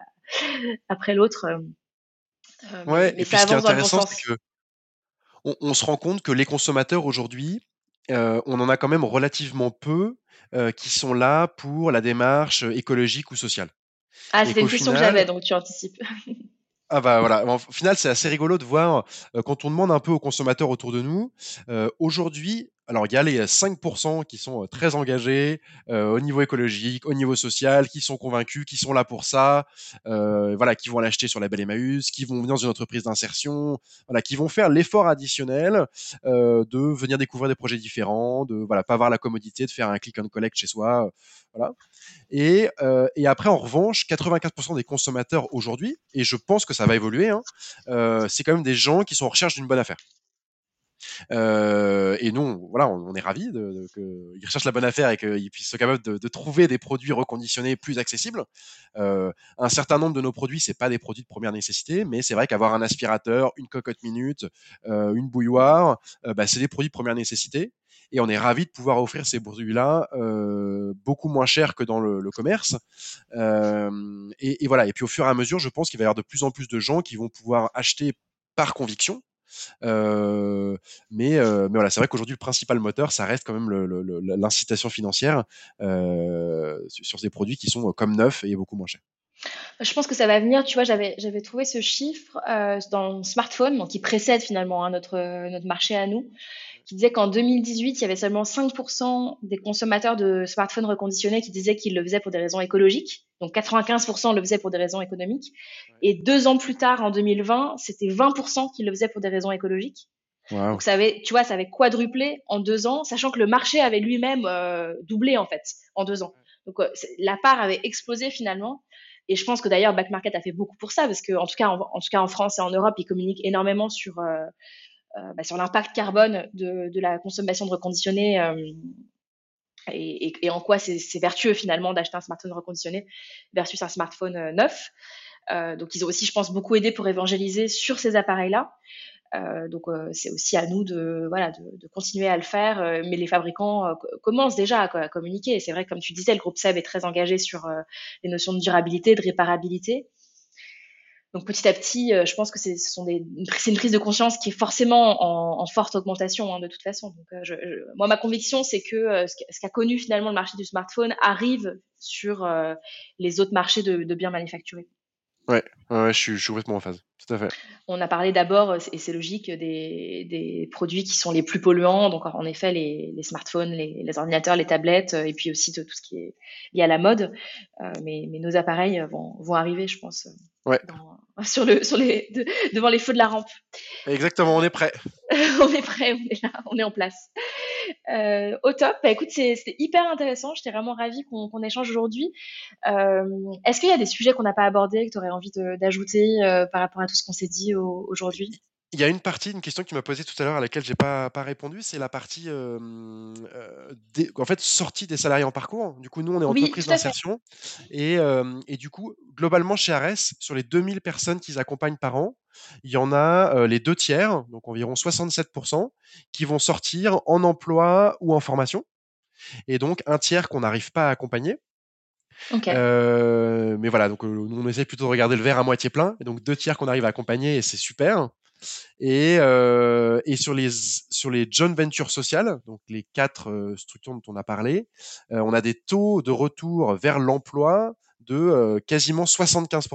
après l'autre. Euh, ouais. et puis ce qui est intéressant, c'est que on, on se rend compte que les consommateurs aujourd'hui, on en a quand même relativement peu qui sont là pour la démarche écologique ou sociale. Ah, c'était une question que j'avais, donc tu anticipes. ah bah voilà, au final, c'est assez rigolo de voir euh, quand on demande un peu aux consommateurs autour de nous. euh, Aujourd'hui, alors il y a les 5% qui sont euh, très engagés euh, au niveau écologique, au niveau social, qui sont convaincus, qui sont là pour ça, euh, voilà, qui vont l'acheter sur la belle Emmaüs, qui vont venir dans une entreprise d'insertion, voilà, qui vont faire l'effort additionnel euh, de venir découvrir des projets différents, de voilà, pas avoir la commodité de faire un click and collect chez soi, voilà. Et, euh, et après, en revanche, 95% des consommateurs aujourd'hui, et je pense que ça va évoluer, hein, euh, c'est quand même des gens qui sont en recherche d'une bonne affaire. Euh, et nous, voilà, on, est ravis de, qu'ils recherchent la bonne affaire et qu'ils puissent être capables de, trouver des produits reconditionnés plus accessibles. Euh, un certain nombre de nos produits, c'est pas des produits de première nécessité, mais c'est vrai qu'avoir un aspirateur, une cocotte minute, euh, une bouilloire, bah, c'est des produits de première nécessité. Et on est ravis de pouvoir offrir ces produits-là beaucoup moins chers que dans le, commerce. Et, voilà. Et puis au fur et à mesure, je pense qu'il va y avoir de plus en plus de gens qui vont pouvoir acheter par conviction, mais, voilà, c'est vrai qu'aujourd'hui, le principal moteur, ça reste quand même l'incitation financière sur ces produits qui sont comme neufs et beaucoup moins chers. Je pense que ça va venir. Tu vois, j'avais trouvé ce chiffre euh, dans smartphone, qui précède finalement hein, notre notre marché à nous, qui disait qu'en 2018, il y avait seulement 5% des consommateurs de smartphones reconditionnés qui disaient qu'ils le faisaient pour des raisons écologiques. Donc 95% le faisaient pour des raisons économiques. Et deux ans plus tard, en 2020, c'était 20% qui le faisaient pour des raisons écologiques. Wow. Donc ça avait, tu vois, ça avait quadruplé en deux ans, sachant que le marché avait lui-même euh, doublé en fait en deux ans. Donc euh, la part avait explosé finalement. Et je pense que d'ailleurs Back Market a fait beaucoup pour ça, parce que en tout cas, en, en tout cas en France et en Europe, ils communiquent énormément sur euh, bah, sur l'impact carbone de, la consommation de reconditionnés euh, et, en quoi c'est vertueux finalement d'acheter un smartphone reconditionné versus un smartphone euh, neuf. Euh, donc ils ont aussi, je pense, beaucoup aidé pour évangéliser sur ces appareils-là. Euh, donc euh, c'est aussi à nous de voilà de, continuer à le faire, euh, mais les fabricants euh, commencent déjà à, à communiquer. C'est vrai, comme tu disais, le groupe Seb est très engagé sur les notions de durabilité, de réparabilité. Donc petit à petit, euh, je pense que c'est sont des, une prise de conscience qui est forcément en, forte augmentation hein, de toute façon. Donc euh, je, moi ma conviction c'est que euh, ce qu'a connu finalement le marché du smartphone arrive sur les autres marchés de biens manufacturés. Ouais, ouais, je suis, je suis complètement en phase. Tout à fait. On a parlé d'abord, et c'est logique, des, des, produits qui sont les plus polluants. Donc, en effet, les, les smartphones, les, les, ordinateurs, les tablettes, et puis aussi de tout ce qui est lié à la mode. Euh, mais, mais, nos appareils vont, vont, arriver, je pense, ouais. dans, sur le, sur les, de, devant les feux de la rampe. Exactement, on est prêt. on est prêt, on est là, on est en place. Euh, au top. Bah, écoute, c'était hyper intéressant. J'étais vraiment ravie qu'on qu échange aujourd'hui. Euh, Est-ce qu'il y a des sujets qu'on n'a pas abordés que tu aurais envie d'ajouter euh, par rapport à tout ce qu'on s'est dit aujourd'hui? Il y a une partie, une question que tu m'as posée tout à l'heure à laquelle j'ai pas pas répondu, c'est la partie euh, euh, des, en fait sortie des salariés en parcours. Du coup, nous on est entreprise d'insertion et, euh, et du coup globalement chez Ares, sur les 2000 personnes qu'ils accompagnent par an, il y en a les deux tiers, donc environ 67%, qui vont sortir en emploi ou en formation, et donc un tiers qu'on n'arrive pas à accompagner. Okay. Euh, mais voilà, donc nous on essaie plutôt de regarder le verre à moitié plein, et donc deux tiers qu'on arrive à accompagner et c'est super. Et, euh, et, sur les sur les joint ventures sociales, donc les quatre euh, structures dont on a parlé, euh, on a des taux de retour vers l'emploi de quasiment 75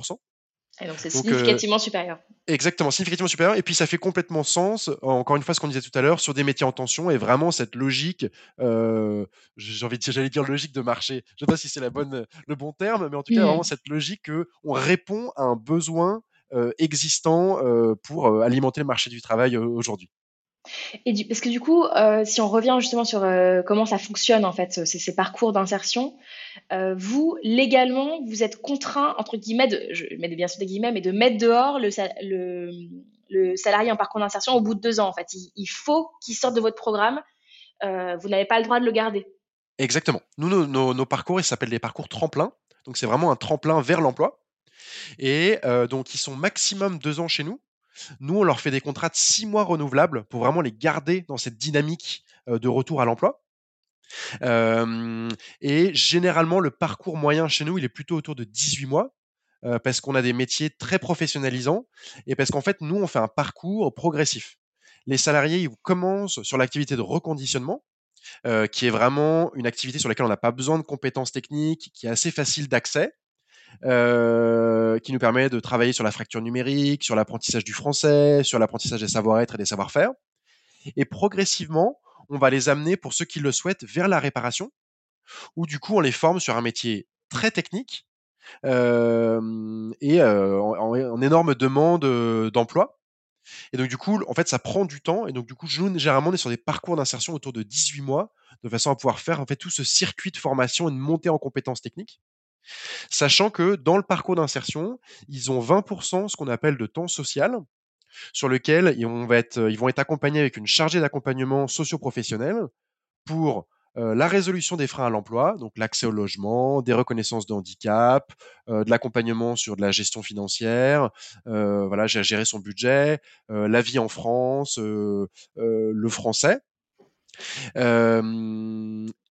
et donc c'est significativement euh, supérieur. Exactement, significativement supérieur. Et puis ça fait complètement sens, encore une fois, ce qu'on disait tout à l'heure, sur des métiers en tension et vraiment cette logique, euh, j'ai envie de j'allais dire logique de marché. Je ne sais pas si c'est la bonne, le bon terme, mais en tout cas, mmh. vraiment cette logique que on répond à un besoin euh, existant euh, pour euh, alimenter le marché du travail aujourd'hui. Et du, parce que du coup, euh, si on revient justement sur euh, comment ça fonctionne en fait, ces, ces parcours d'insertion, euh, vous légalement, vous êtes contraint entre guillemets, de, je mets bien sûr des guillemets, mais de mettre dehors le, le, le salarié en parcours d'insertion au bout de deux ans. En fait, il, il faut qu'il sorte de votre programme. vous n'avez pas le droit de le garder. Exactement. Nous, nos, nos, nos parcours, ils s'appellent des parcours tremplins. Donc c'est vraiment un tremplin vers l'emploi. Et donc ils sont maximum deux ans chez nous. Nous, on leur fait des contrats de six mois renouvelables pour vraiment les garder dans cette dynamique de retour à l'emploi. Et généralement, le parcours moyen chez nous, il est plutôt autour de 18 mois. Parce qu'on a des métiers très professionnalisants et parce qu'en fait, nous, on fait un parcours progressif. les salariés ils commencent sur l'activité de reconditionnement, qui est vraiment une activité sur laquelle on n'a pas besoin de compétences techniques, qui est assez facile d'accès, euh, qui nous permet de travailler sur la fracture numérique, sur l'apprentissage du français, sur l'apprentissage des savoir-être et des savoir-faire. Et progressivement, on va les amener, pour ceux qui le souhaitent, vers la réparation, où du coup, on les forme sur un métier très technique euh, et euh, en, en, énorme demande euh, d'emploi. Et donc, du coup, en fait, ça prend du temps. Et donc, du coup, généralement, on est sur des parcours d'insertion autour de 18 mois, de façon à pouvoir faire, en fait, tout ce circuit de formation et de montée en compétences techniques. Sachant que dans le parcours d'insertion, ils ont 20% ce qu'on appelle de temps social, sur lequel ils vont être, être accompagnés avec une chargée d'accompagnement socio-professionnel pour euh, la résolution des freins à l'emploi, donc l'accès au logement, des reconnaissances de handicap, euh, de l'accompagnement sur de la gestion financière, euh, voilà, gérer son budget, euh, la vie en France, euh, euh, le français.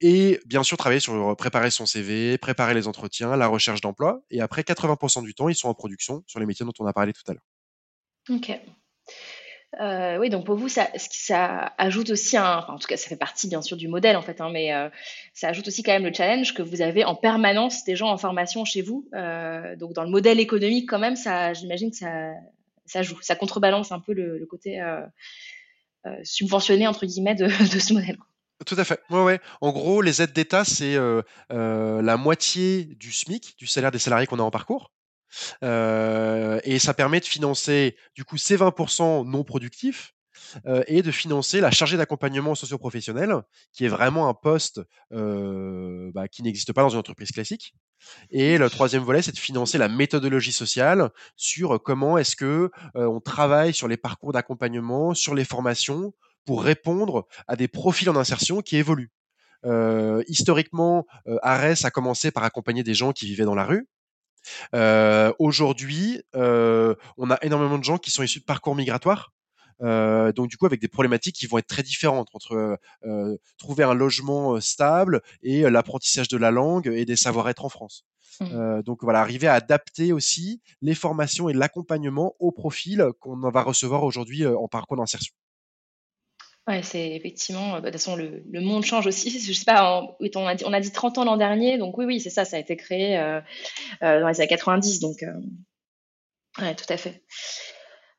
Et bien sûr, travailler sur préparer son CV, préparer les entretiens, la recherche d'emploi. Et après, 80% du temps, ils sont en production sur les métiers dont on a parlé tout à l'heure. Ok. Euh, oui, donc pour vous, ça, ajoute aussi un, en tout cas, ça fait partie bien sûr du modèle en fait, hein, mais euh, ça ajoute aussi quand même le challenge que vous avez en permanence des gens en formation chez vous. Euh, donc dans le modèle économique quand même, ça, j'imagine que ça, joue, ça contrebalance un peu le, côté euh, euh, subventionné entre guillemets de ce modèle. Tout à fait. Ouais, ouais. En gros, les aides d'État, c'est euh, euh, la moitié du SMIC, du salaire des salariés qu'on a en parcours. Euh, et ça permet de financer du coup ces 20% non productifs et de financer la chargée d'accompagnement socio-professionnel, qui est vraiment un poste bah, qui n'existe pas dans une entreprise classique. Et le troisième volet, c'est de financer la méthodologie sociale sur comment est-ce que on travaille sur les parcours d'accompagnement, sur les formations, pour répondre à des profils en insertion qui évoluent. Euh, historiquement, euh, Arès a commencé par accompagner des gens qui vivaient dans la rue. Euh, Aujourd'hui, euh, on a énormément de gens qui sont issus de parcours migratoires. Euh, donc du coup avec des problématiques qui vont être très différentes entre euh, trouver un logement stable et l'apprentissage de la langue et des savoir-être en France. Mmh. donc voilà, arriver à adapter aussi les formations et l'accompagnement au profil qu'on va recevoir aujourd'hui en parcours d'insertion. Ouais, c'est effectivement, bah, de toute façon, le, le, monde change aussi. Je sais pas, on, on, a, dit, on a dit 30 ans l'an dernier, donc oui, oui, c'est ça, ça a été créé euh, euh, dans les années 90, donc euh, ouais, tout à fait.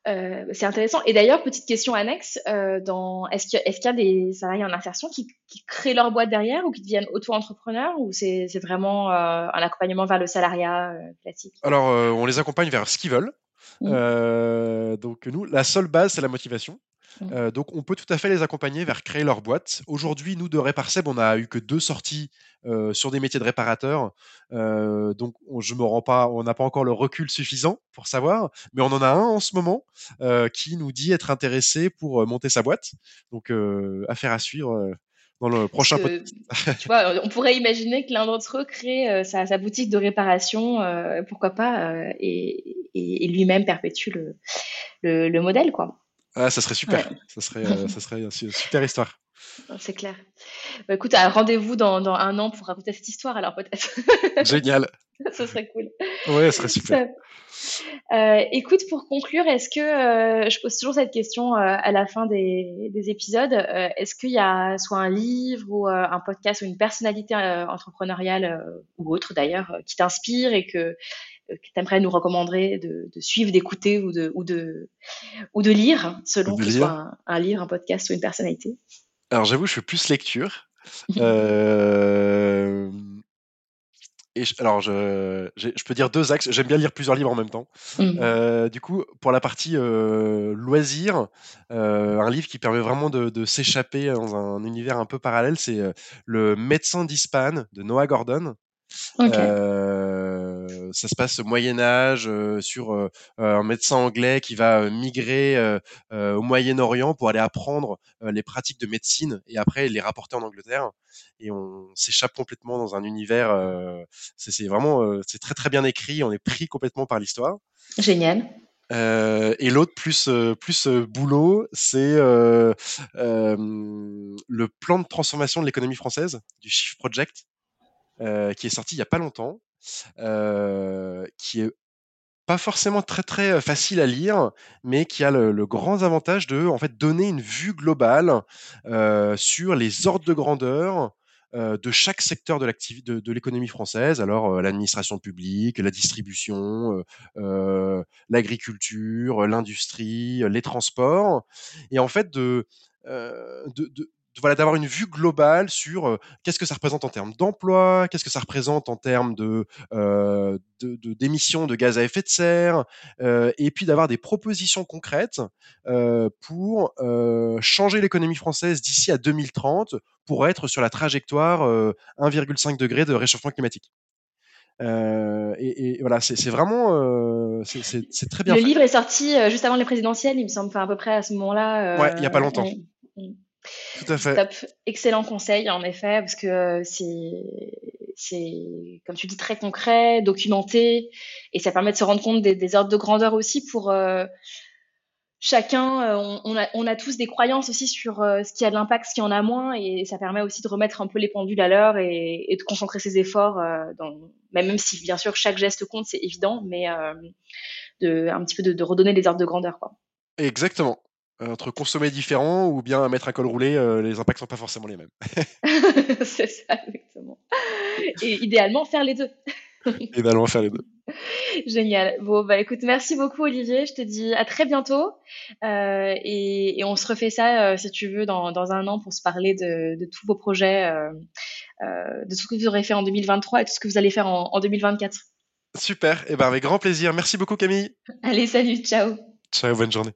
Euh, c'est intéressant. Et d'ailleurs, petite question annexe, euh, dans, est-ce qu'il y, est qu y, a des salariés en insertion qui, qui, créent leur boîte derrière ou qui deviennent auto-entrepreneurs ou c'est vraiment un accompagnement vers le salariat classique? Alors, on les accompagne vers ce qu'ils veulent. Mmh. donc nous, la seule base, c'est la motivation. Mmh. Euh, donc, on peut tout à fait les accompagner vers créer leur boîte. Aujourd'hui, nous, de Réparseb, on n'a eu que deux sorties euh, sur des métiers de réparateur. Euh, donc, on, je me rends pas, on n'a pas encore le recul suffisant pour savoir, mais on en a un en ce moment qui nous dit être intéressé pour monter sa boîte. Donc, affaire à suivre dans le prochain podcast. tu vois, on pourrait imaginer que l'un d'entre eux crée sa, sa, boutique de réparation, pourquoi pas, et, et, et lui-même perpétue le, le, le modèle, quoi. Ah, ça serait super. Ouais. Ça, serait, euh, ça serait une super histoire. C'est clair. Bah, écoute, rendez-vous dans, dans, un an pour raconter cette histoire, alors peut-être. Génial. ça serait cool. Ouais, ça serait super. Euh, écoute, pour conclure, est-ce que euh, je pose toujours cette question euh, à la fin des, des épisodes Est-ce qu'il y a soit un livre ou un podcast ou une personnalité entrepreneuriale ou autre d'ailleurs qui t'inspire et que que tu aimerais nous recommander de, de suivre, d'écouter ou de, ou, de, ou de lire, selon que ce soit un, un, livre, un podcast ou une personnalité Alors j'avoue, je fais plus lecture. euh... Et je, alors, je, je, peux dire deux axes. J'aime bien lire plusieurs livres en même temps. Mmh. Euh, du coup, pour la partie euh, loisirs, euh, un livre qui permet vraiment de, de s'échapper dans un univers un peu parallèle, c'est Le médecin d'Hispan de Noah Gordon. Okay. Euh, ça se passe au Moyen Âge euh, sur euh, un médecin anglais qui va migrer au Moyen-Orient pour aller apprendre les pratiques de médecine et après les rapporter en Angleterre. Et on s'échappe complètement dans un univers. c'est vraiment, c'est très très bien écrit. On est pris complètement par l'histoire. Génial. Euh, et l'autre plus plus boulot, c'est le plan de transformation de l'économie française du Shift Project, qui est sorti il y a pas longtemps, qui est pas forcément très, très, facile à lire, mais qui a le grand avantage de, en fait, donner une vue globale, sur les ordres de grandeur, de chaque secteur de l'économie française. Alors, l'administration publique, la distribution, l'agriculture, l'industrie, les transports et en fait de voilà, d'avoir une vue globale sur, heu, qu'est-ce que ça représente en termes d'emploi? Qu'est-ce que ça représente en termes de, de d'émissions de gaz à effet de serre? Heu et puis d'avoir des propositions concrètes, pour, changer l'économie française d'ici à 2030 pour être sur la trajectoire, heu, 1,5 degré de réchauffement climatique. Et et voilà, c'est c'est vraiment, c'est c'est c'est très bien Le fait. livre est sorti, juste avant les présidentielles, il me semble, enfin à peu près à ce Ouais, il y a pas moment-là, longtemps. Tout à fait. Top. Excellent conseil en effet, parce que c'est c'est, comme tu dis, très concret, documenté et ça permet de se rendre compte des des ordres de grandeur aussi pour, heu, chacun, heu, on on a on a tous des croyances aussi sur, ce qui a de l'impact, ce qui en a moins et ça permet aussi de remettre un peu les pendules à l'heure et et de concentrer ses efforts, dans même si bien sûr chaque geste compte, c'est évident, mais de un petit peu de de redonner des ordres de grandeur, quoi. Exactement. Heu, entre consommer différent ou bien mettre un col roulé, heu, les impacts sont pas forcément les mêmes. C'est ça, exactement et idéalement faire les 2. Idéalement faire les 2. Génial. Bon, bah, écoute, merci beaucoup Olivier. Je te dis à très bientôt, heu et et on se refait ça, si tu veux dans dans 1 an pour se parler de de tous vos projets, de tout ce que vous aurez fait en 2023 et tout ce que vous allez faire en en 2024. Super et ben, avec grand plaisir. Merci beaucoup Camille. Allez, salut, ciao. Ciao, bonne journée.